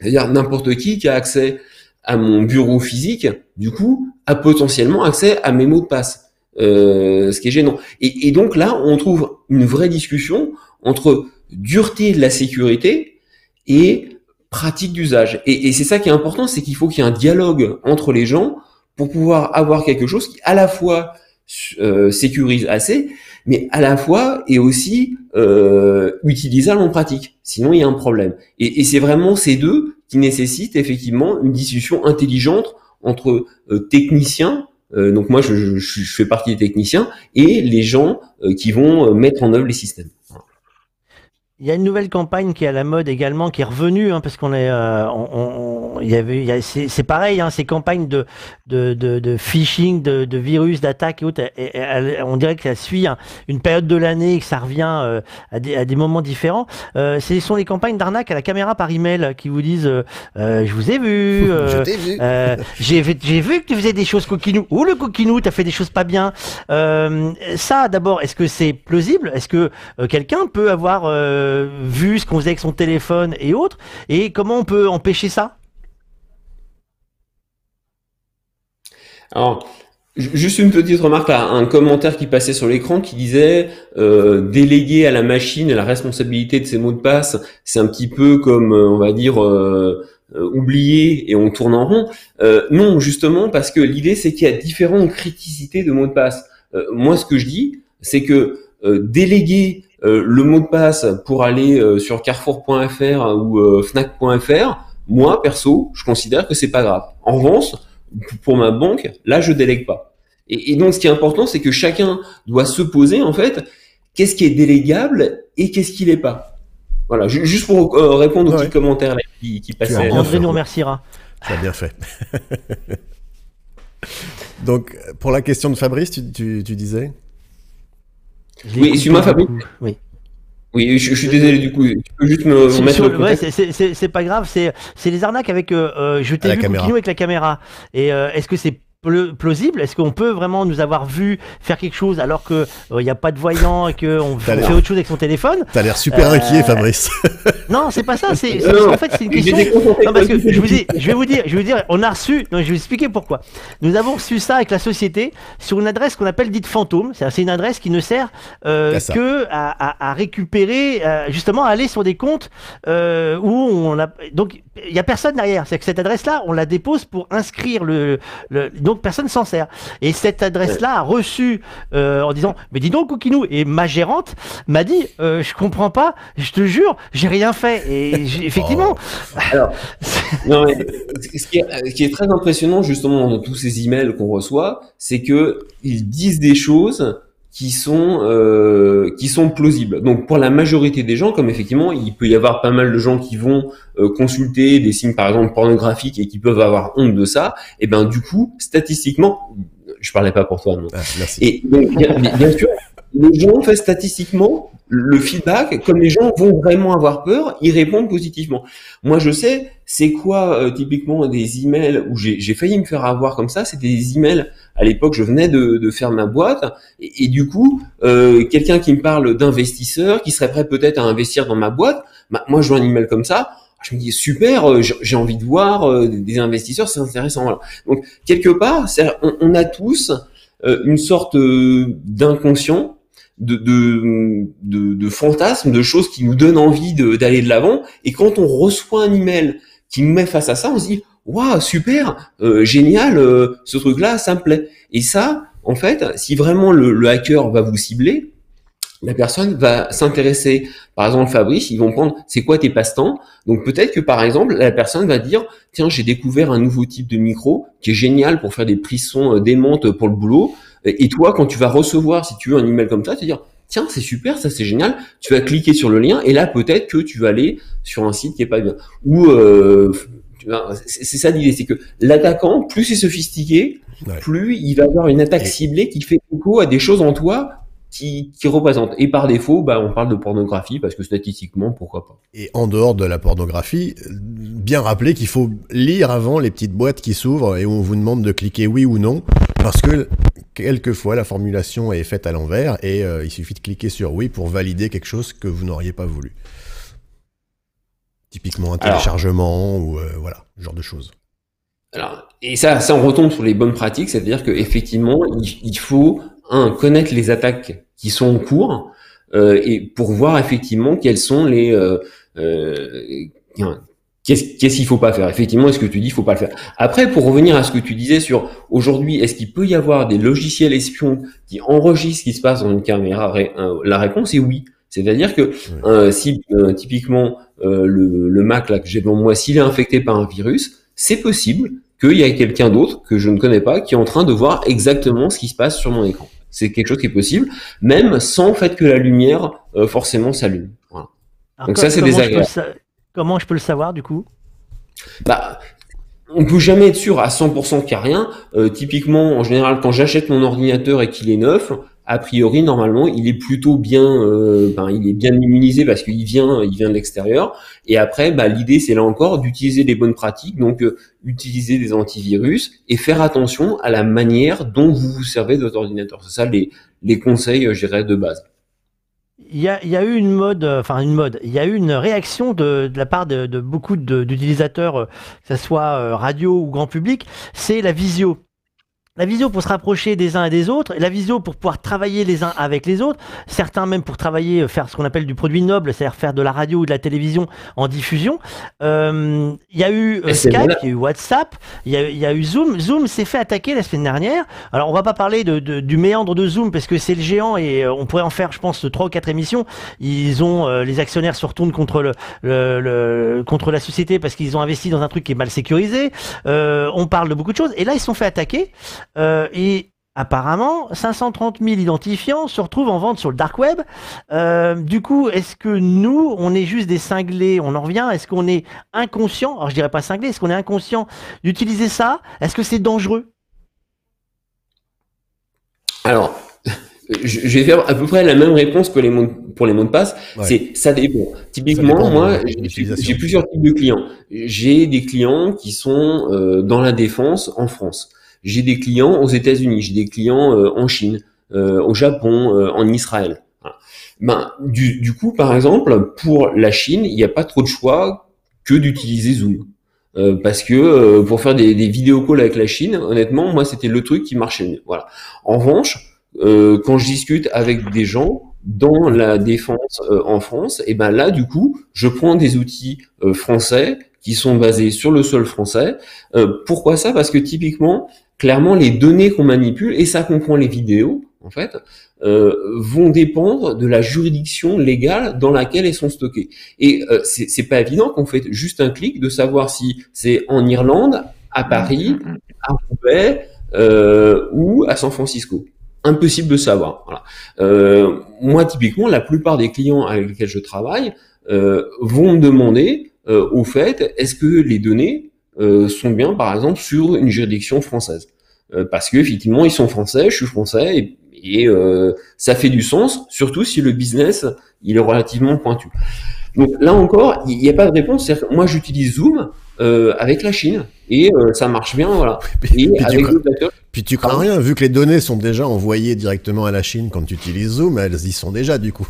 E: C'est-à-dire n'importe qui qui a accès à mon bureau physique, du coup, a potentiellement accès à mes mots de passe. Euh, ce qui est gênant. Et donc là, on trouve une vraie discussion entre dureté de la sécurité et pratique d'usage. Et, c'est ça qui est important, c'est qu'il faut qu'il y ait un dialogue entre les gens pour pouvoir avoir quelque chose qui à la fois euh, sécurise assez, mais à la fois est aussi euh, utilisable en pratique. Sinon, il y a un problème. Et, et c'est vraiment ces deux qui nécessitent effectivement une discussion intelligente entre euh, techniciens, euh, donc moi je, je, je, fais partie des techniciens, et les gens euh, qui vont mettre en œuvre les systèmes.
B: Il y a une nouvelle campagne qui est à la mode également, qui est revenue, hein, parce qu'on est, euh, il y avait, c'est pareil, hein, ces campagnes de de, de, de phishing, de, de virus, d'attaque et autres, on dirait que ça suit une période de l'année et que ça revient euh, à, des, à des moments différents. Euh, ce sont des campagnes d'arnaque à la caméra par email qui vous disent, euh, je vous ai vu, [laughs] j'ai vu que tu faisais des choses coquinou, ou le coquinou, t'as fait des choses pas bien. ça, d'abord, est-ce que c'est plausible? Est-ce que quelqu'un peut avoir euh, vu ce qu'on faisait avec son téléphone et autres, et comment on peut empêcher ça?
E: Alors, juste une petite remarque là, un commentaire qui passait sur l'écran qui disait euh, déléguer à la machine la responsabilité de ses mots de passe, c'est un petit peu comme, euh, on va dire, oublié et on tourne en rond. non, justement parce que l'idée c'est qu'il y a différentes criticités de mots de passe. moi, ce que je dis, c'est que déléguer le mot de passe pour aller sur carrefour.fr ou fnac.fr, moi perso, je considère que c'est pas grave. En revanche, pour ma banque, là, je délègue pas. Et, donc, ce qui est important, c'est que chacun doit se poser, en fait, qu'est-ce qui est délégable et qu'est-ce qui l'est pas. Voilà, juste pour euh, répondre aux petits commentaires qui, qui passaient.
B: André nous remerciera.
A: Tu as bien fait. [laughs] donc, pour la question de Fabrice, tu, tu, disais?
E: Oui, excuse-moi Fabrice. Oui. Oui, je, suis désolé du coup. Tu peux juste me,
B: mettre. c'est pas grave. C'est les arnaques avec. Euh, euh je t'ai vu avec la caméra. Et euh, est-ce que c'est plausible? Est-ce qu'on peut vraiment nous avoir vu faire quelque chose alors qu'il il euh, n'y a pas de voyant et qu'on fait autre chose avec son téléphone?
A: T'as l'air super inquiet, Fabrice. [laughs]
B: non, c'est pas ça. C'est en fait c'est une question. Non, parce que je vous dis, je vais vous dire, je vais vous dire, on a reçu. Non, je vais vous expliquer pourquoi. Nous avons reçu ça avec la société sur une adresse qu'on appelle dite fantôme. C'est une adresse qui ne sert euh, que à, à, récupérer, euh, justement, à aller sur des comptes euh, où on a. Donc il y a personne derrière. C'est que cette adresse-là, on la dépose pour inscrire le, le donc personne s'en sert. Et cette adresse-là a reçu euh, en disant mais dis donc Koukinou et ma gérante m'a dit euh, je comprends pas, je te jure, j'ai rien fait. Et [laughs] effectivement.
E: Oh. Alors, [laughs] ce, qui est, ce, qui est, très impressionnant justement dans tous ces emails qu'on reçoit, c'est que ils disent des choses qui sont euh, qui sont plausibles. Donc pour la majorité des gens, comme effectivement il peut y avoir pas mal de gens qui vont euh, consulter des signes par exemple pornographiques et qui peuvent avoir honte de ça, et eh ben du coup statistiquement, je parlais pas pour toi non. Ah, merci. Et bien, bien sûr, les gens fait statistiquement le feedback, comme les gens vont vraiment avoir peur, ils répondent positivement. Moi, je sais, c'est quoi euh, typiquement des emails où j'ai failli me faire avoir comme ça. C'était des emails. À l'époque, je venais de, de, faire ma boîte et, du coup, euh, quelqu'un qui me parle d'investisseurs qui serait prêt peut-être à investir dans ma boîte. Bah, moi, je vois un email comme ça. Je me dis super, euh, j'ai envie de voir des investisseurs, c'est intéressant. Voilà. Donc quelque part, on, on, a tous une sorte d'inconscient de, de, de, de, fantasmes, de choses qui nous donnent envie d'aller de l'avant. Et quand on reçoit un email qui nous met face à ça, on se dit waouh super, euh, génial, euh, ce truc-là, ça me plaît. Et ça, en fait, si vraiment le, le hacker va vous cibler, la personne va s'intéresser. Par exemple, Fabrice, ils vont prendre c'est quoi tes passe-temps? Donc peut-être que par exemple, la personne va dire tiens, j'ai découvert un nouveau type de micro qui est génial pour faire des prissons euh, démentes pour le boulot. Et toi, quand tu vas recevoir, si tu veux, un email comme ça, tu vas dire, tiens, c'est super, ça c'est génial. Tu vas cliquer sur le lien et là, peut-être que tu vas aller sur un site qui est pas bien. Ou euh, c'est ça l'idée, c'est que l'attaquant, plus c'est sophistiqué, plus il va avoir une attaque ciblée qui fait écho à des choses en toi qui, qui représente. Et par défaut, bah, on parle de pornographie parce que statistiquement, pourquoi pas.
A: Et en dehors de la pornographie, bien rappeler qu'il faut lire avant les petites boîtes qui s'ouvrent et où on vous demande de cliquer oui ou non parce que quelquefois la formulation est faite à l'envers et euh, il suffit de cliquer sur oui pour valider quelque chose que vous n'auriez pas voulu. Typiquement un téléchargement ou euh, voilà, ce genre de choses.
E: Alors, et ça, ça on retombe sur les bonnes pratiques, c'est-à-dire qu'effectivement, il, il faut un connaître les attaques qui sont en cours euh, et pour voir effectivement quels sont les euh, euh, Qu'est-ce qu'il faut pas faire Effectivement, est-ce que tu dis il faut pas le faire Après, pour revenir à ce que tu disais sur aujourd'hui, est-ce qu'il peut y avoir des logiciels espions qui enregistrent ce qui se passe dans une caméra La réponse est oui. C'est-à-dire que si typiquement le, le, Mac là que j'ai devant moi, s'il est infecté par un virus, c'est possible qu'il y ait quelqu'un d'autre que je ne connais pas qui est en train de voir exactement ce qui se passe sur mon écran. C'est quelque chose qui est possible, même sans le fait que la lumière euh, forcément s'allume.
B: Donc ça, c'est désagréable. Comment je peux le savoir du coup?
E: Bah, on peut jamais être sûr à 100% qu'il n'y a rien. Euh, typiquement, en général, quand j'achète mon ordinateur et qu'il est neuf, a priori, normalement, il est plutôt bien, euh, ben, il est bien immunisé parce qu'il vient, il vient de l'extérieur. Et après, bah, l'idée, c'est là encore d'utiliser les bonnes pratiques, donc euh, utiliser des antivirus et faire attention à la manière dont vous vous servez de votre ordinateur. C'est ça les, conseils, euh, je dirais, de base.
B: Il y, a, eu une mode, enfin une mode, il y a eu une réaction de, de la part de, de beaucoup d'utilisateurs, que ce soit radio ou grand public, c'est la visio. La visio pour se rapprocher des uns et des autres, la visio pour pouvoir travailler les uns avec les autres, certains même pour travailler, euh, faire ce qu'on appelle du produit noble, c'est-à-dire faire de la radio ou de la télévision en diffusion. Euh, Il y a eu euh, Skype, il y a eu WhatsApp, il y, y, a eu Zoom. Zoom s'est fait attaquer la semaine dernière. Alors on va pas parler de, de, du méandre de Zoom parce que c'est le géant et euh, on pourrait en faire, je pense, trois ou quatre émissions. Ils ont les actionnaires se retournent contre le, le, le contre la société parce qu'ils ont investi dans un truc qui est mal sécurisé. on parle de beaucoup de choses et là ils se sont fait attaquer. Euh, et apparemment, 530 000 identifiants se retrouvent en vente sur le dark web. Euh, du coup, est-ce que nous, on est juste des cinglés? On en revient. Est-ce qu'on est inconscient? Alors, je dirais pas cinglé. Est-ce qu'on est inconscient d'utiliser ça? Est-ce que c'est dangereux?
E: Alors, [laughs] je vais faire à peu près la même réponse que les mots, pour les mots de passe. Ouais. C'est ça dépend. Typiquement, ça dépend moi, j'ai plusieurs types de clients. J'ai des clients qui sont euh, dans la défense en France. J'ai des clients aux États-Unis, j'ai des clients euh, en Chine, euh, au Japon, euh, en Israël. Ben, du, du, coup, par exemple, pour la Chine, il n'y a pas trop de choix que d'utiliser Zoom. Euh, parce que euh, pour faire des, des vidéos calls avec la Chine, honnêtement, moi, c'était le truc qui marchait mieux. Voilà. En revanche, euh, quand je discute avec des gens dans la défense en France, et ben là, du coup, je prends des outils français qui sont basés sur le sol français. pourquoi ça? Parce que typiquement, clairement, les données qu'on manipule, et ça comprend les vidéos, en fait, euh, vont dépendre de la juridiction légale dans laquelle elles sont stockées. Et euh, c'est pas évident qu'on fait juste un clic de savoir si c'est en Irlande, à Paris, à Roubaix euh, ou à San Francisco. Impossible de savoir. Voilà. Euh, moi, typiquement, la plupart des clients avec lesquels je travaille euh, vont me demander, euh, au fait, est-ce que les données euh, sont bien, par exemple, sur une juridiction française. Euh, parce que effectivement, ils sont français, je suis français, et, et euh, ça fait du sens, surtout si le business il est relativement pointu. Donc là encore, il n'y a pas de réponse. Moi, j'utilise Zoom avec la Chine et ça marche bien, voilà. [laughs]
A: Et puis, avec tu crains, puis tu crains rien, vu que les données sont déjà envoyées directement à la Chine quand tu utilises Zoom, elles y sont déjà du coup.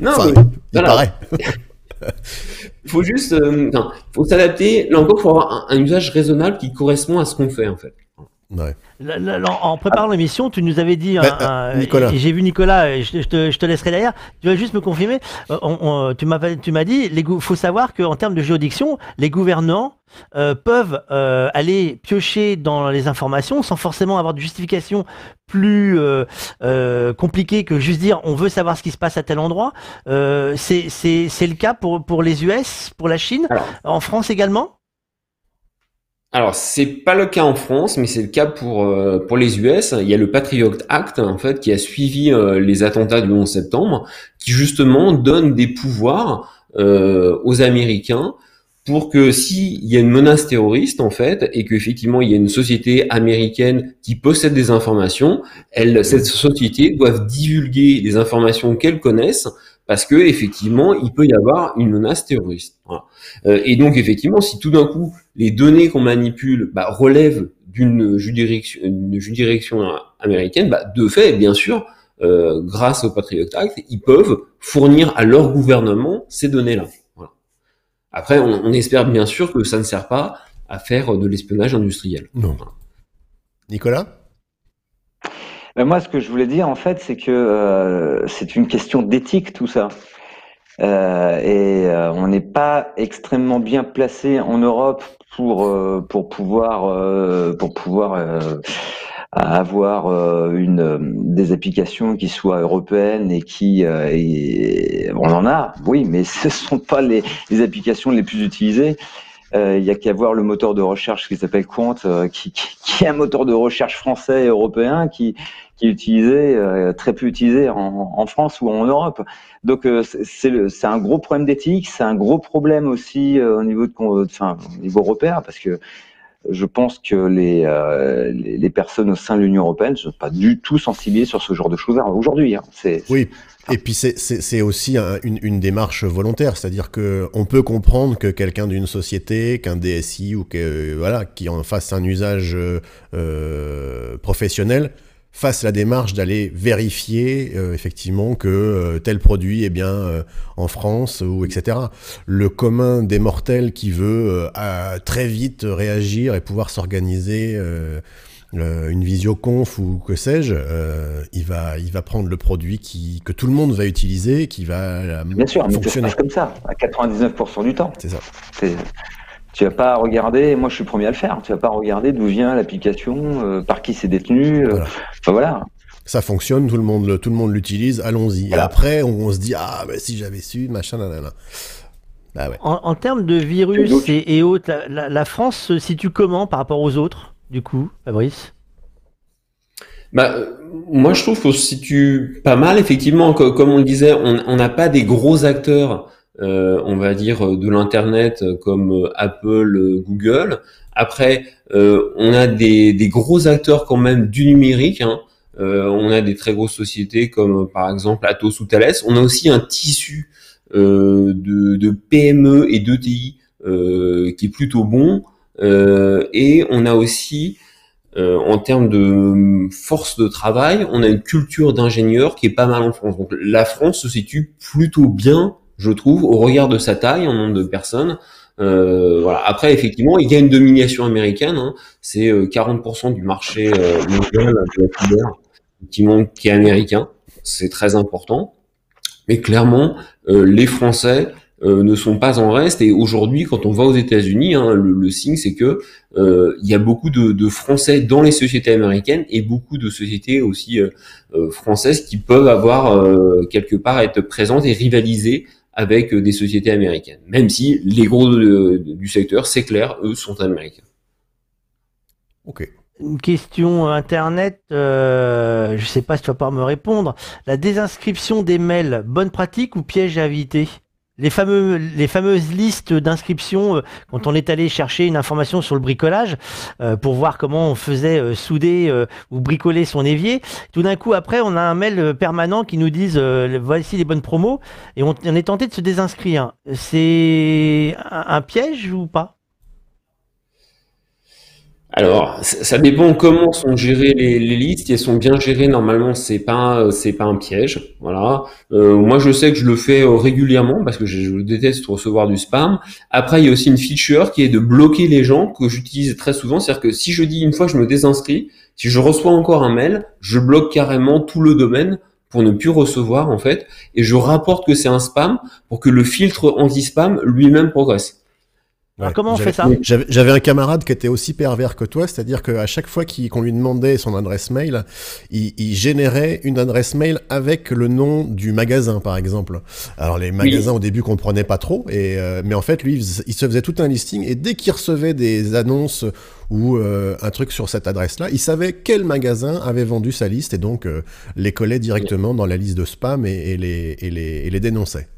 E: non,
A: enfin,
E: mais,
A: il
E: voilà.
A: paraît. [laughs] [laughs]
E: Faut juste, euh, faut s'adapter. Là encore, faut avoir un, usage raisonnable qui correspond à ce qu'on fait en fait.
A: Ouais.
B: En préparant l'émission, tu nous avais dit, un,
A: Nicolas.
B: et j'ai vu Nicolas, et je, je, te, je, te, laisserai derrière. Tu vas juste me confirmer. Euh, on, on, tu m'as, tu m'as dit, il faut savoir qu'en termes de juridiction, les gouvernants euh, peuvent euh, aller piocher dans les informations sans forcément avoir de justification plus euh, euh, compliquée que juste dire on veut savoir ce qui se passe à tel endroit. Euh, c'est, le cas pour, pour les US, pour la Chine,
E: Alors.
B: en France également?
E: Alors, c'est pas le cas en France, mais c'est le cas pour euh, pour les US. Il y a le Patriot Act en fait qui a suivi euh, les attentats du 11 septembre, qui justement donne des pouvoirs euh, aux Américains pour que s'il y a une menace terroriste en fait et qu'effectivement il y a une société américaine qui possède des informations, elle, cette société doit divulguer des informations qu'elle connaissent parce que effectivement il peut y avoir une menace terroriste. Voilà. Euh, et donc effectivement, si tout d'un coup les données qu'on manipule bah, relèvent d'une juridiction, juridiction, américaine, bah, de fait, bien sûr, euh, grâce au Patriot Act, ils peuvent fournir à leur gouvernement ces données-là. Voilà. Après, on, on, espère bien sûr que ça ne sert pas à faire de l'espionnage industriel.
A: Non. Nicolas?
C: Moi, ce que je voulais dire, en fait, c'est que euh, c'est une question d'éthique, tout ça. Euh, et euh, on n'est pas extrêmement bien placé en Europe pour pour pouvoir pour pouvoir avoir une des applications qui soient européennes et qui on en a, oui, mais [laughs] ce sont pas les, applications les plus utilisées. Il euh, y a qu'à voir le moteur de recherche qui s'appelle Quant, qui, qui, est un moteur de recherche français et européen qui, qui est utilisé, euh, très peu utilisé en, en, France ou en Europe. Donc c'est un gros problème d'éthique, c'est un gros problème aussi au niveau de, enfin, au niveau européen, parce que je pense que les, euh, les, les, personnes au sein de l'Union européenne ne sont pas du tout sensibilisées sur ce genre de choses aujourd'hui. Hein.
A: Oui, et puis c'est aussi un, une, une, démarche volontaire, c'est-à-dire que on peut comprendre que quelqu'un d'une société, qu'un DSI ou que voilà, qui en fasse un usage euh, professionnel, fasse la démarche d'aller vérifier euh, effectivement que euh, tel produit est bien euh, en France ou etc. Le commun des mortels qui veut très vite réagir et pouvoir s'organiser une visioconf ou que sais-je, il va il va prendre le produit qui que tout le monde va utiliser, qui va
C: bien sûr, fonctionner comme ça à 99% du temps.
A: C'est ça.
C: Tu vas pas regarder, moi je suis le premier à le faire, tu vas pas regarder d'où vient l'application, euh, par qui c'est détenu. Euh, enfin voilà.
A: Ça fonctionne, tout le monde, tout le monde l'utilise, allons-y. Et après, on, se dit ah bah, si j'avais su, machin, nanana.
B: Bah, ouais. en, en, termes de virus et, autres, la, France se situe comment par rapport aux autres, du coup, Fabrice?
E: Bah, moi, je trouve qu'on se situe pas mal, effectivement. Comme on le disait, on n'a pas des gros acteurs euh, on va dire, de l'Internet comme Apple, Google. Après, euh, on a des, gros acteurs quand même du numérique. Hein. Euh, on a des très grosses sociétés comme par exemple Atos ou Thales. On a aussi un tissu de, de, PME et d'ETI qui est plutôt bon. et on a aussi en termes de force de travail, on a une culture d'ingénieurs qui est pas mal en France. Donc la France se situe plutôt bien je trouve, au regard de sa taille en nombre de personnes. Euh, voilà. Après, effectivement, il y a une domination américaine. Hein. C'est 40% euh, du marché euh, mondial qui, qui est américain. C'est très important. Mais clairement, euh, les Français euh, ne sont pas en reste. Et aujourd'hui, quand on va aux États-Unis, hein, le, signe, c'est que il y a beaucoup de, de, Français dans les sociétés américaines et beaucoup de sociétés aussi françaises qui peuvent avoir quelque part être présentes et rivaliser avec euh, des sociétés américaines. Même si les gros du secteur, c'est clair, eux sont américains.
B: Ok. Une question internet, euh, je ne sais pas si tu vas pouvoir me répondre. La désinscription des mails, bonne pratique ou piège à éviter? Les, fameuses listes d'inscriptions, euh, quand on est allé chercher une information sur le bricolage, euh, pour voir comment on faisait euh, souder ou bricoler son évier, tout d'un coup, après, on a un mail permanent qui nous dit voici les bonnes promos, et on, est tenté de se désinscrire. C'est un piège ou pas?
E: Alors, ça dépend comment sont gérées les, listes. Elles sont bien gérées, normalement, c'est pas c'est pas un piège. Voilà. Euh, moi, je sais que je le fais euh, régulièrement parce que je, déteste recevoir du spam. Après, il y a aussi une feature qui est de bloquer les gens que j'utilise très souvent. C'est-à-dire que si je dis une fois je me désinscris, si je reçois encore un mail, je bloque carrément tout le domaine pour ne plus recevoir en fait, et je rapporte que c'est un spam pour que le filtre anti-spam lui-même progresse
B: comment on fait ça
A: J'avais un camarade qui était aussi pervers que toi, c'est-à-dire qu'à chaque fois qu'on lui demandait son adresse mail, il, il, générait une adresse mail avec le nom du magasin, par exemple. Alors les magasins au début comprenaient pas trop, et euh, mais en fait lui, il, se faisait tout un listing, et dès qu'il recevait des annonces ou euh, un truc sur cette adresse-là, il savait quel magasin avait vendu sa liste, et donc euh, les collait directement dans la liste de spam et, et les, et, les, et les dénonçait.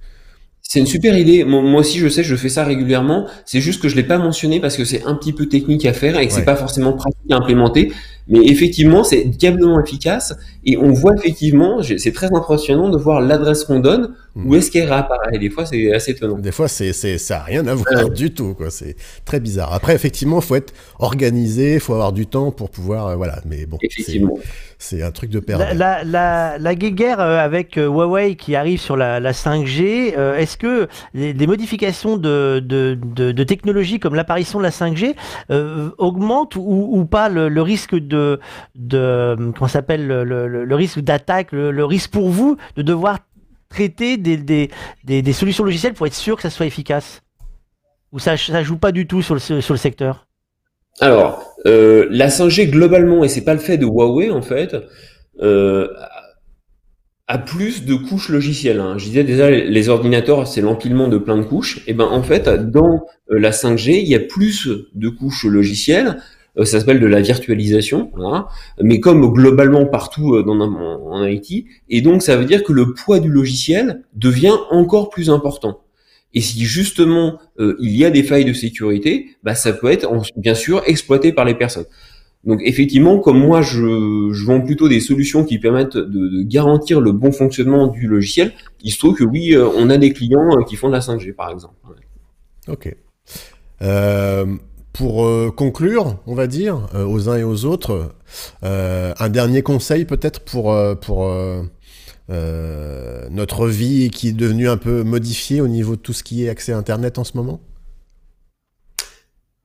E: C'est une super idée. Moi aussi, je sais, je fais ça régulièrement. C'est juste que je l'ai pas mentionné parce que c'est un petit peu technique à faire et que c'est pas forcément pratique à implémenter. Mais effectivement, c'est diablement efficace et on voit effectivement, c'est très impressionnant de voir l'adresse qu'on donne, hmm. où est-ce qu'elle réapparaît. Des fois, c'est assez étonnant.
A: Des fois, c'est, ça n'a rien à voir du tout, quoi. C'est très bizarre. Après, effectivement, il faut être organisé, il faut avoir du temps pour pouvoir, euh, voilà. Mais bon.
E: Effectivement.
A: C'est un truc de perdre.
B: La, la, la, guéguerre euh, avec euh, Huawei qui arrive sur la, 5G, euh, est-ce que les, modifications de, de, de, technologie comme l'apparition de la 5G augmentent ou, ou, pas le, risque de, de comment s'appelle le, le, risque d'attaque, le, risque pour vous de devoir traiter des, des, solutions logicielles pour être sûr que ça soit efficace? Ou ça ne joue pas du tout sur le, sur le secteur?
E: Alors, euh, la 5G globalement, et c'est pas le fait de Huawei en fait, euh, a plus de couches logicielles. Hein. Je disais déjà, les ordinateurs, c'est l'empilement de plein de couches. Et ben en fait, dans euh, la 5G, il y a plus de couches logicielles. Ça s'appelle de la virtualisation, mais comme globalement partout dans, en IT. Et donc, ça veut dire que le poids du logiciel devient encore plus important. Et si justement euh, il y a des failles de sécurité, bah, ça peut être bien sûr exploité par les personnes. Donc effectivement, comme moi je, je vends plutôt des solutions qui permettent de, garantir le bon fonctionnement du logiciel, il se trouve que oui, euh, on a des clients euh, qui font de la 5G par exemple.
A: Ok. Euh, pour euh, conclure, on va dire, euh, aux uns et aux autres, euh, un dernier conseil peut-être pour, pour notre vie qui est devenue un peu modifiée au niveau de tout ce qui est accès à Internet en ce moment?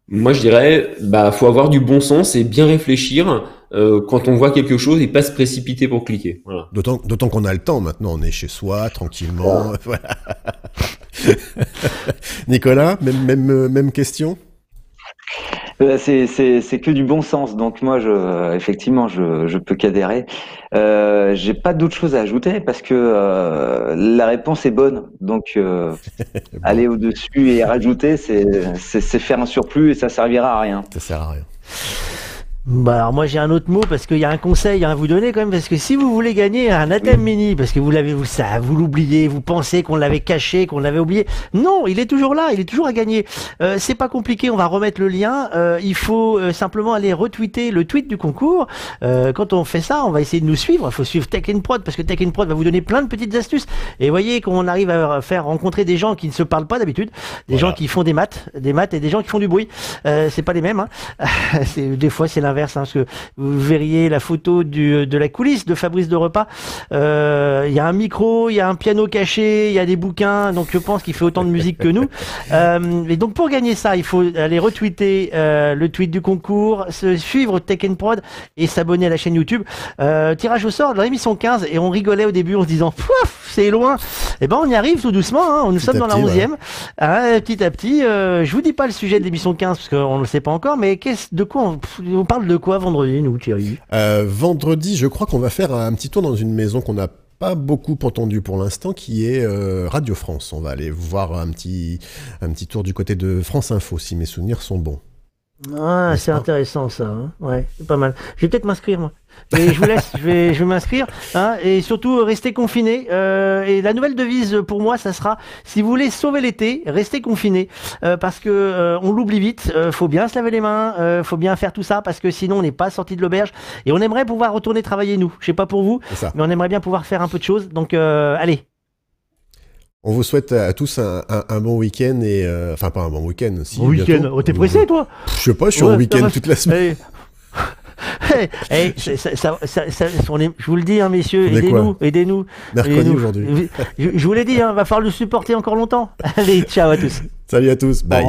E: Moi, je dirais, bah, faut avoir du bon sens et bien réfléchir quand on voit quelque chose et pas se précipiter pour cliquer. Voilà.
A: D'autant d'autant qu'on a le temps maintenant, on est chez soi, tranquillement. voilà. [laughs] [laughs] Nicolas, même, même, même question?
C: C'est c'est- que du bon sens. Donc moi, je, effectivement, je, je peux qu'adhérer. Euh, J'ai pas d'autre chose à ajouter parce que euh, la réponse est bonne. Donc euh, [laughs] aller au-dessus et rajouter, c'est faire un surplus et ça servira à rien.
A: Ça sert à rien.
B: Bah alors moi j'ai un autre mot parce qu'il y a un conseil à vous donner quand même parce que si vous voulez gagner un Athème Mini parce que vous l'avez vous ça vous l'oubliez vous pensez qu'on l'avait caché qu'on l'avait oublié non il est toujours là il est toujours à gagner. Euh, c'est pas compliqué on va remettre le lien. Euh, il faut euh, simplement aller retweeter le tweet du concours. Euh, quand on fait ça on va essayer de nous suivre. Il faut suivre Tech in Prod parce que Tech in Prod va vous donner plein de petites astuces. Et voyez qu'on arrive à faire rencontrer des gens qui ne se parlent pas d'habitude des
A: Voilà.
B: gens qui font des maths des maths et des gens qui font du bruit. Euh, c'est pas les mêmes hein. [laughs] des fois c'est l'inverse hein, parce que vous verriez la photo du, de la coulisse de Fabrice de Repas. Euh, Il y a un micro, il y a un piano caché, il y a des bouquins, donc je pense qu'il fait autant de musique que nous. [laughs] Euh, et donc pour gagner ça, il faut aller retweeter euh, le tweet du concours, se suivre Tech Prod et s'abonner à la chaîne YouTube. Euh, tirage au sort de l'émission 15 et on rigolait au début en se disant Pouf, c'est loin. Et ben on y arrive tout doucement. Hein. Nous sommes dans la
A: petit,
B: 11e. Ah, petit à petit, euh, je vous dis pas le sujet de l'émission 15 parce qu'on ne le sait pas encore, mais qu'est-ce de quoi on parle de quoi vendredi, nous, Thierry?
A: Euh, vendredi, je crois qu'on va faire un petit tour dans une maison qu'on n'a pas beaucoup entendu pour l'instant, qui est euh, Radio France. On va aller voir un petit, un petit tour du côté de France Info, si mes souvenirs sont bons.
B: Ah, c'est intéressant ça. hein. ouais, c'est pas mal. Je vais peut-être m'inscrire moi. Et je vous laisse, je vais, je vais m'inscrire. Hein, et surtout, restez confinés. Euh, et la nouvelle devise pour moi, ça sera si vous voulez sauver l'été, restez confinés. Euh, parce que euh, on l'oublie vite. Euh, faut bien se laver les mains. Euh, faut bien faire tout ça parce que sinon on n'est pas sorti de l'auberge. Et on aimerait pouvoir retourner travailler nous. Je sais pas pour vous, mais on aimerait bien pouvoir faire un peu de choses. Donc allez.
A: On vous souhaite à tous un, un- un bon week-end et euh, enfin pas un bon week-end. Si,
B: Bon week-end. Oh, t'es pressé toi?
A: Je sais pas, je suis
B: Ouais,
A: en week-end toute la semaine.
B: Hey. Hey, c'est- ça- ça- ça- ça- on est- je vous le dis, hein, messieurs, aidez-nous, aidez-nous.
A: Mercredi
B: aidez-nous.
A: aujourd'hui.
B: Je, je vous l'ai dit, hein, va falloir le supporter encore longtemps. [laughs] Allez, ciao à tous.
A: Salut à tous, bye.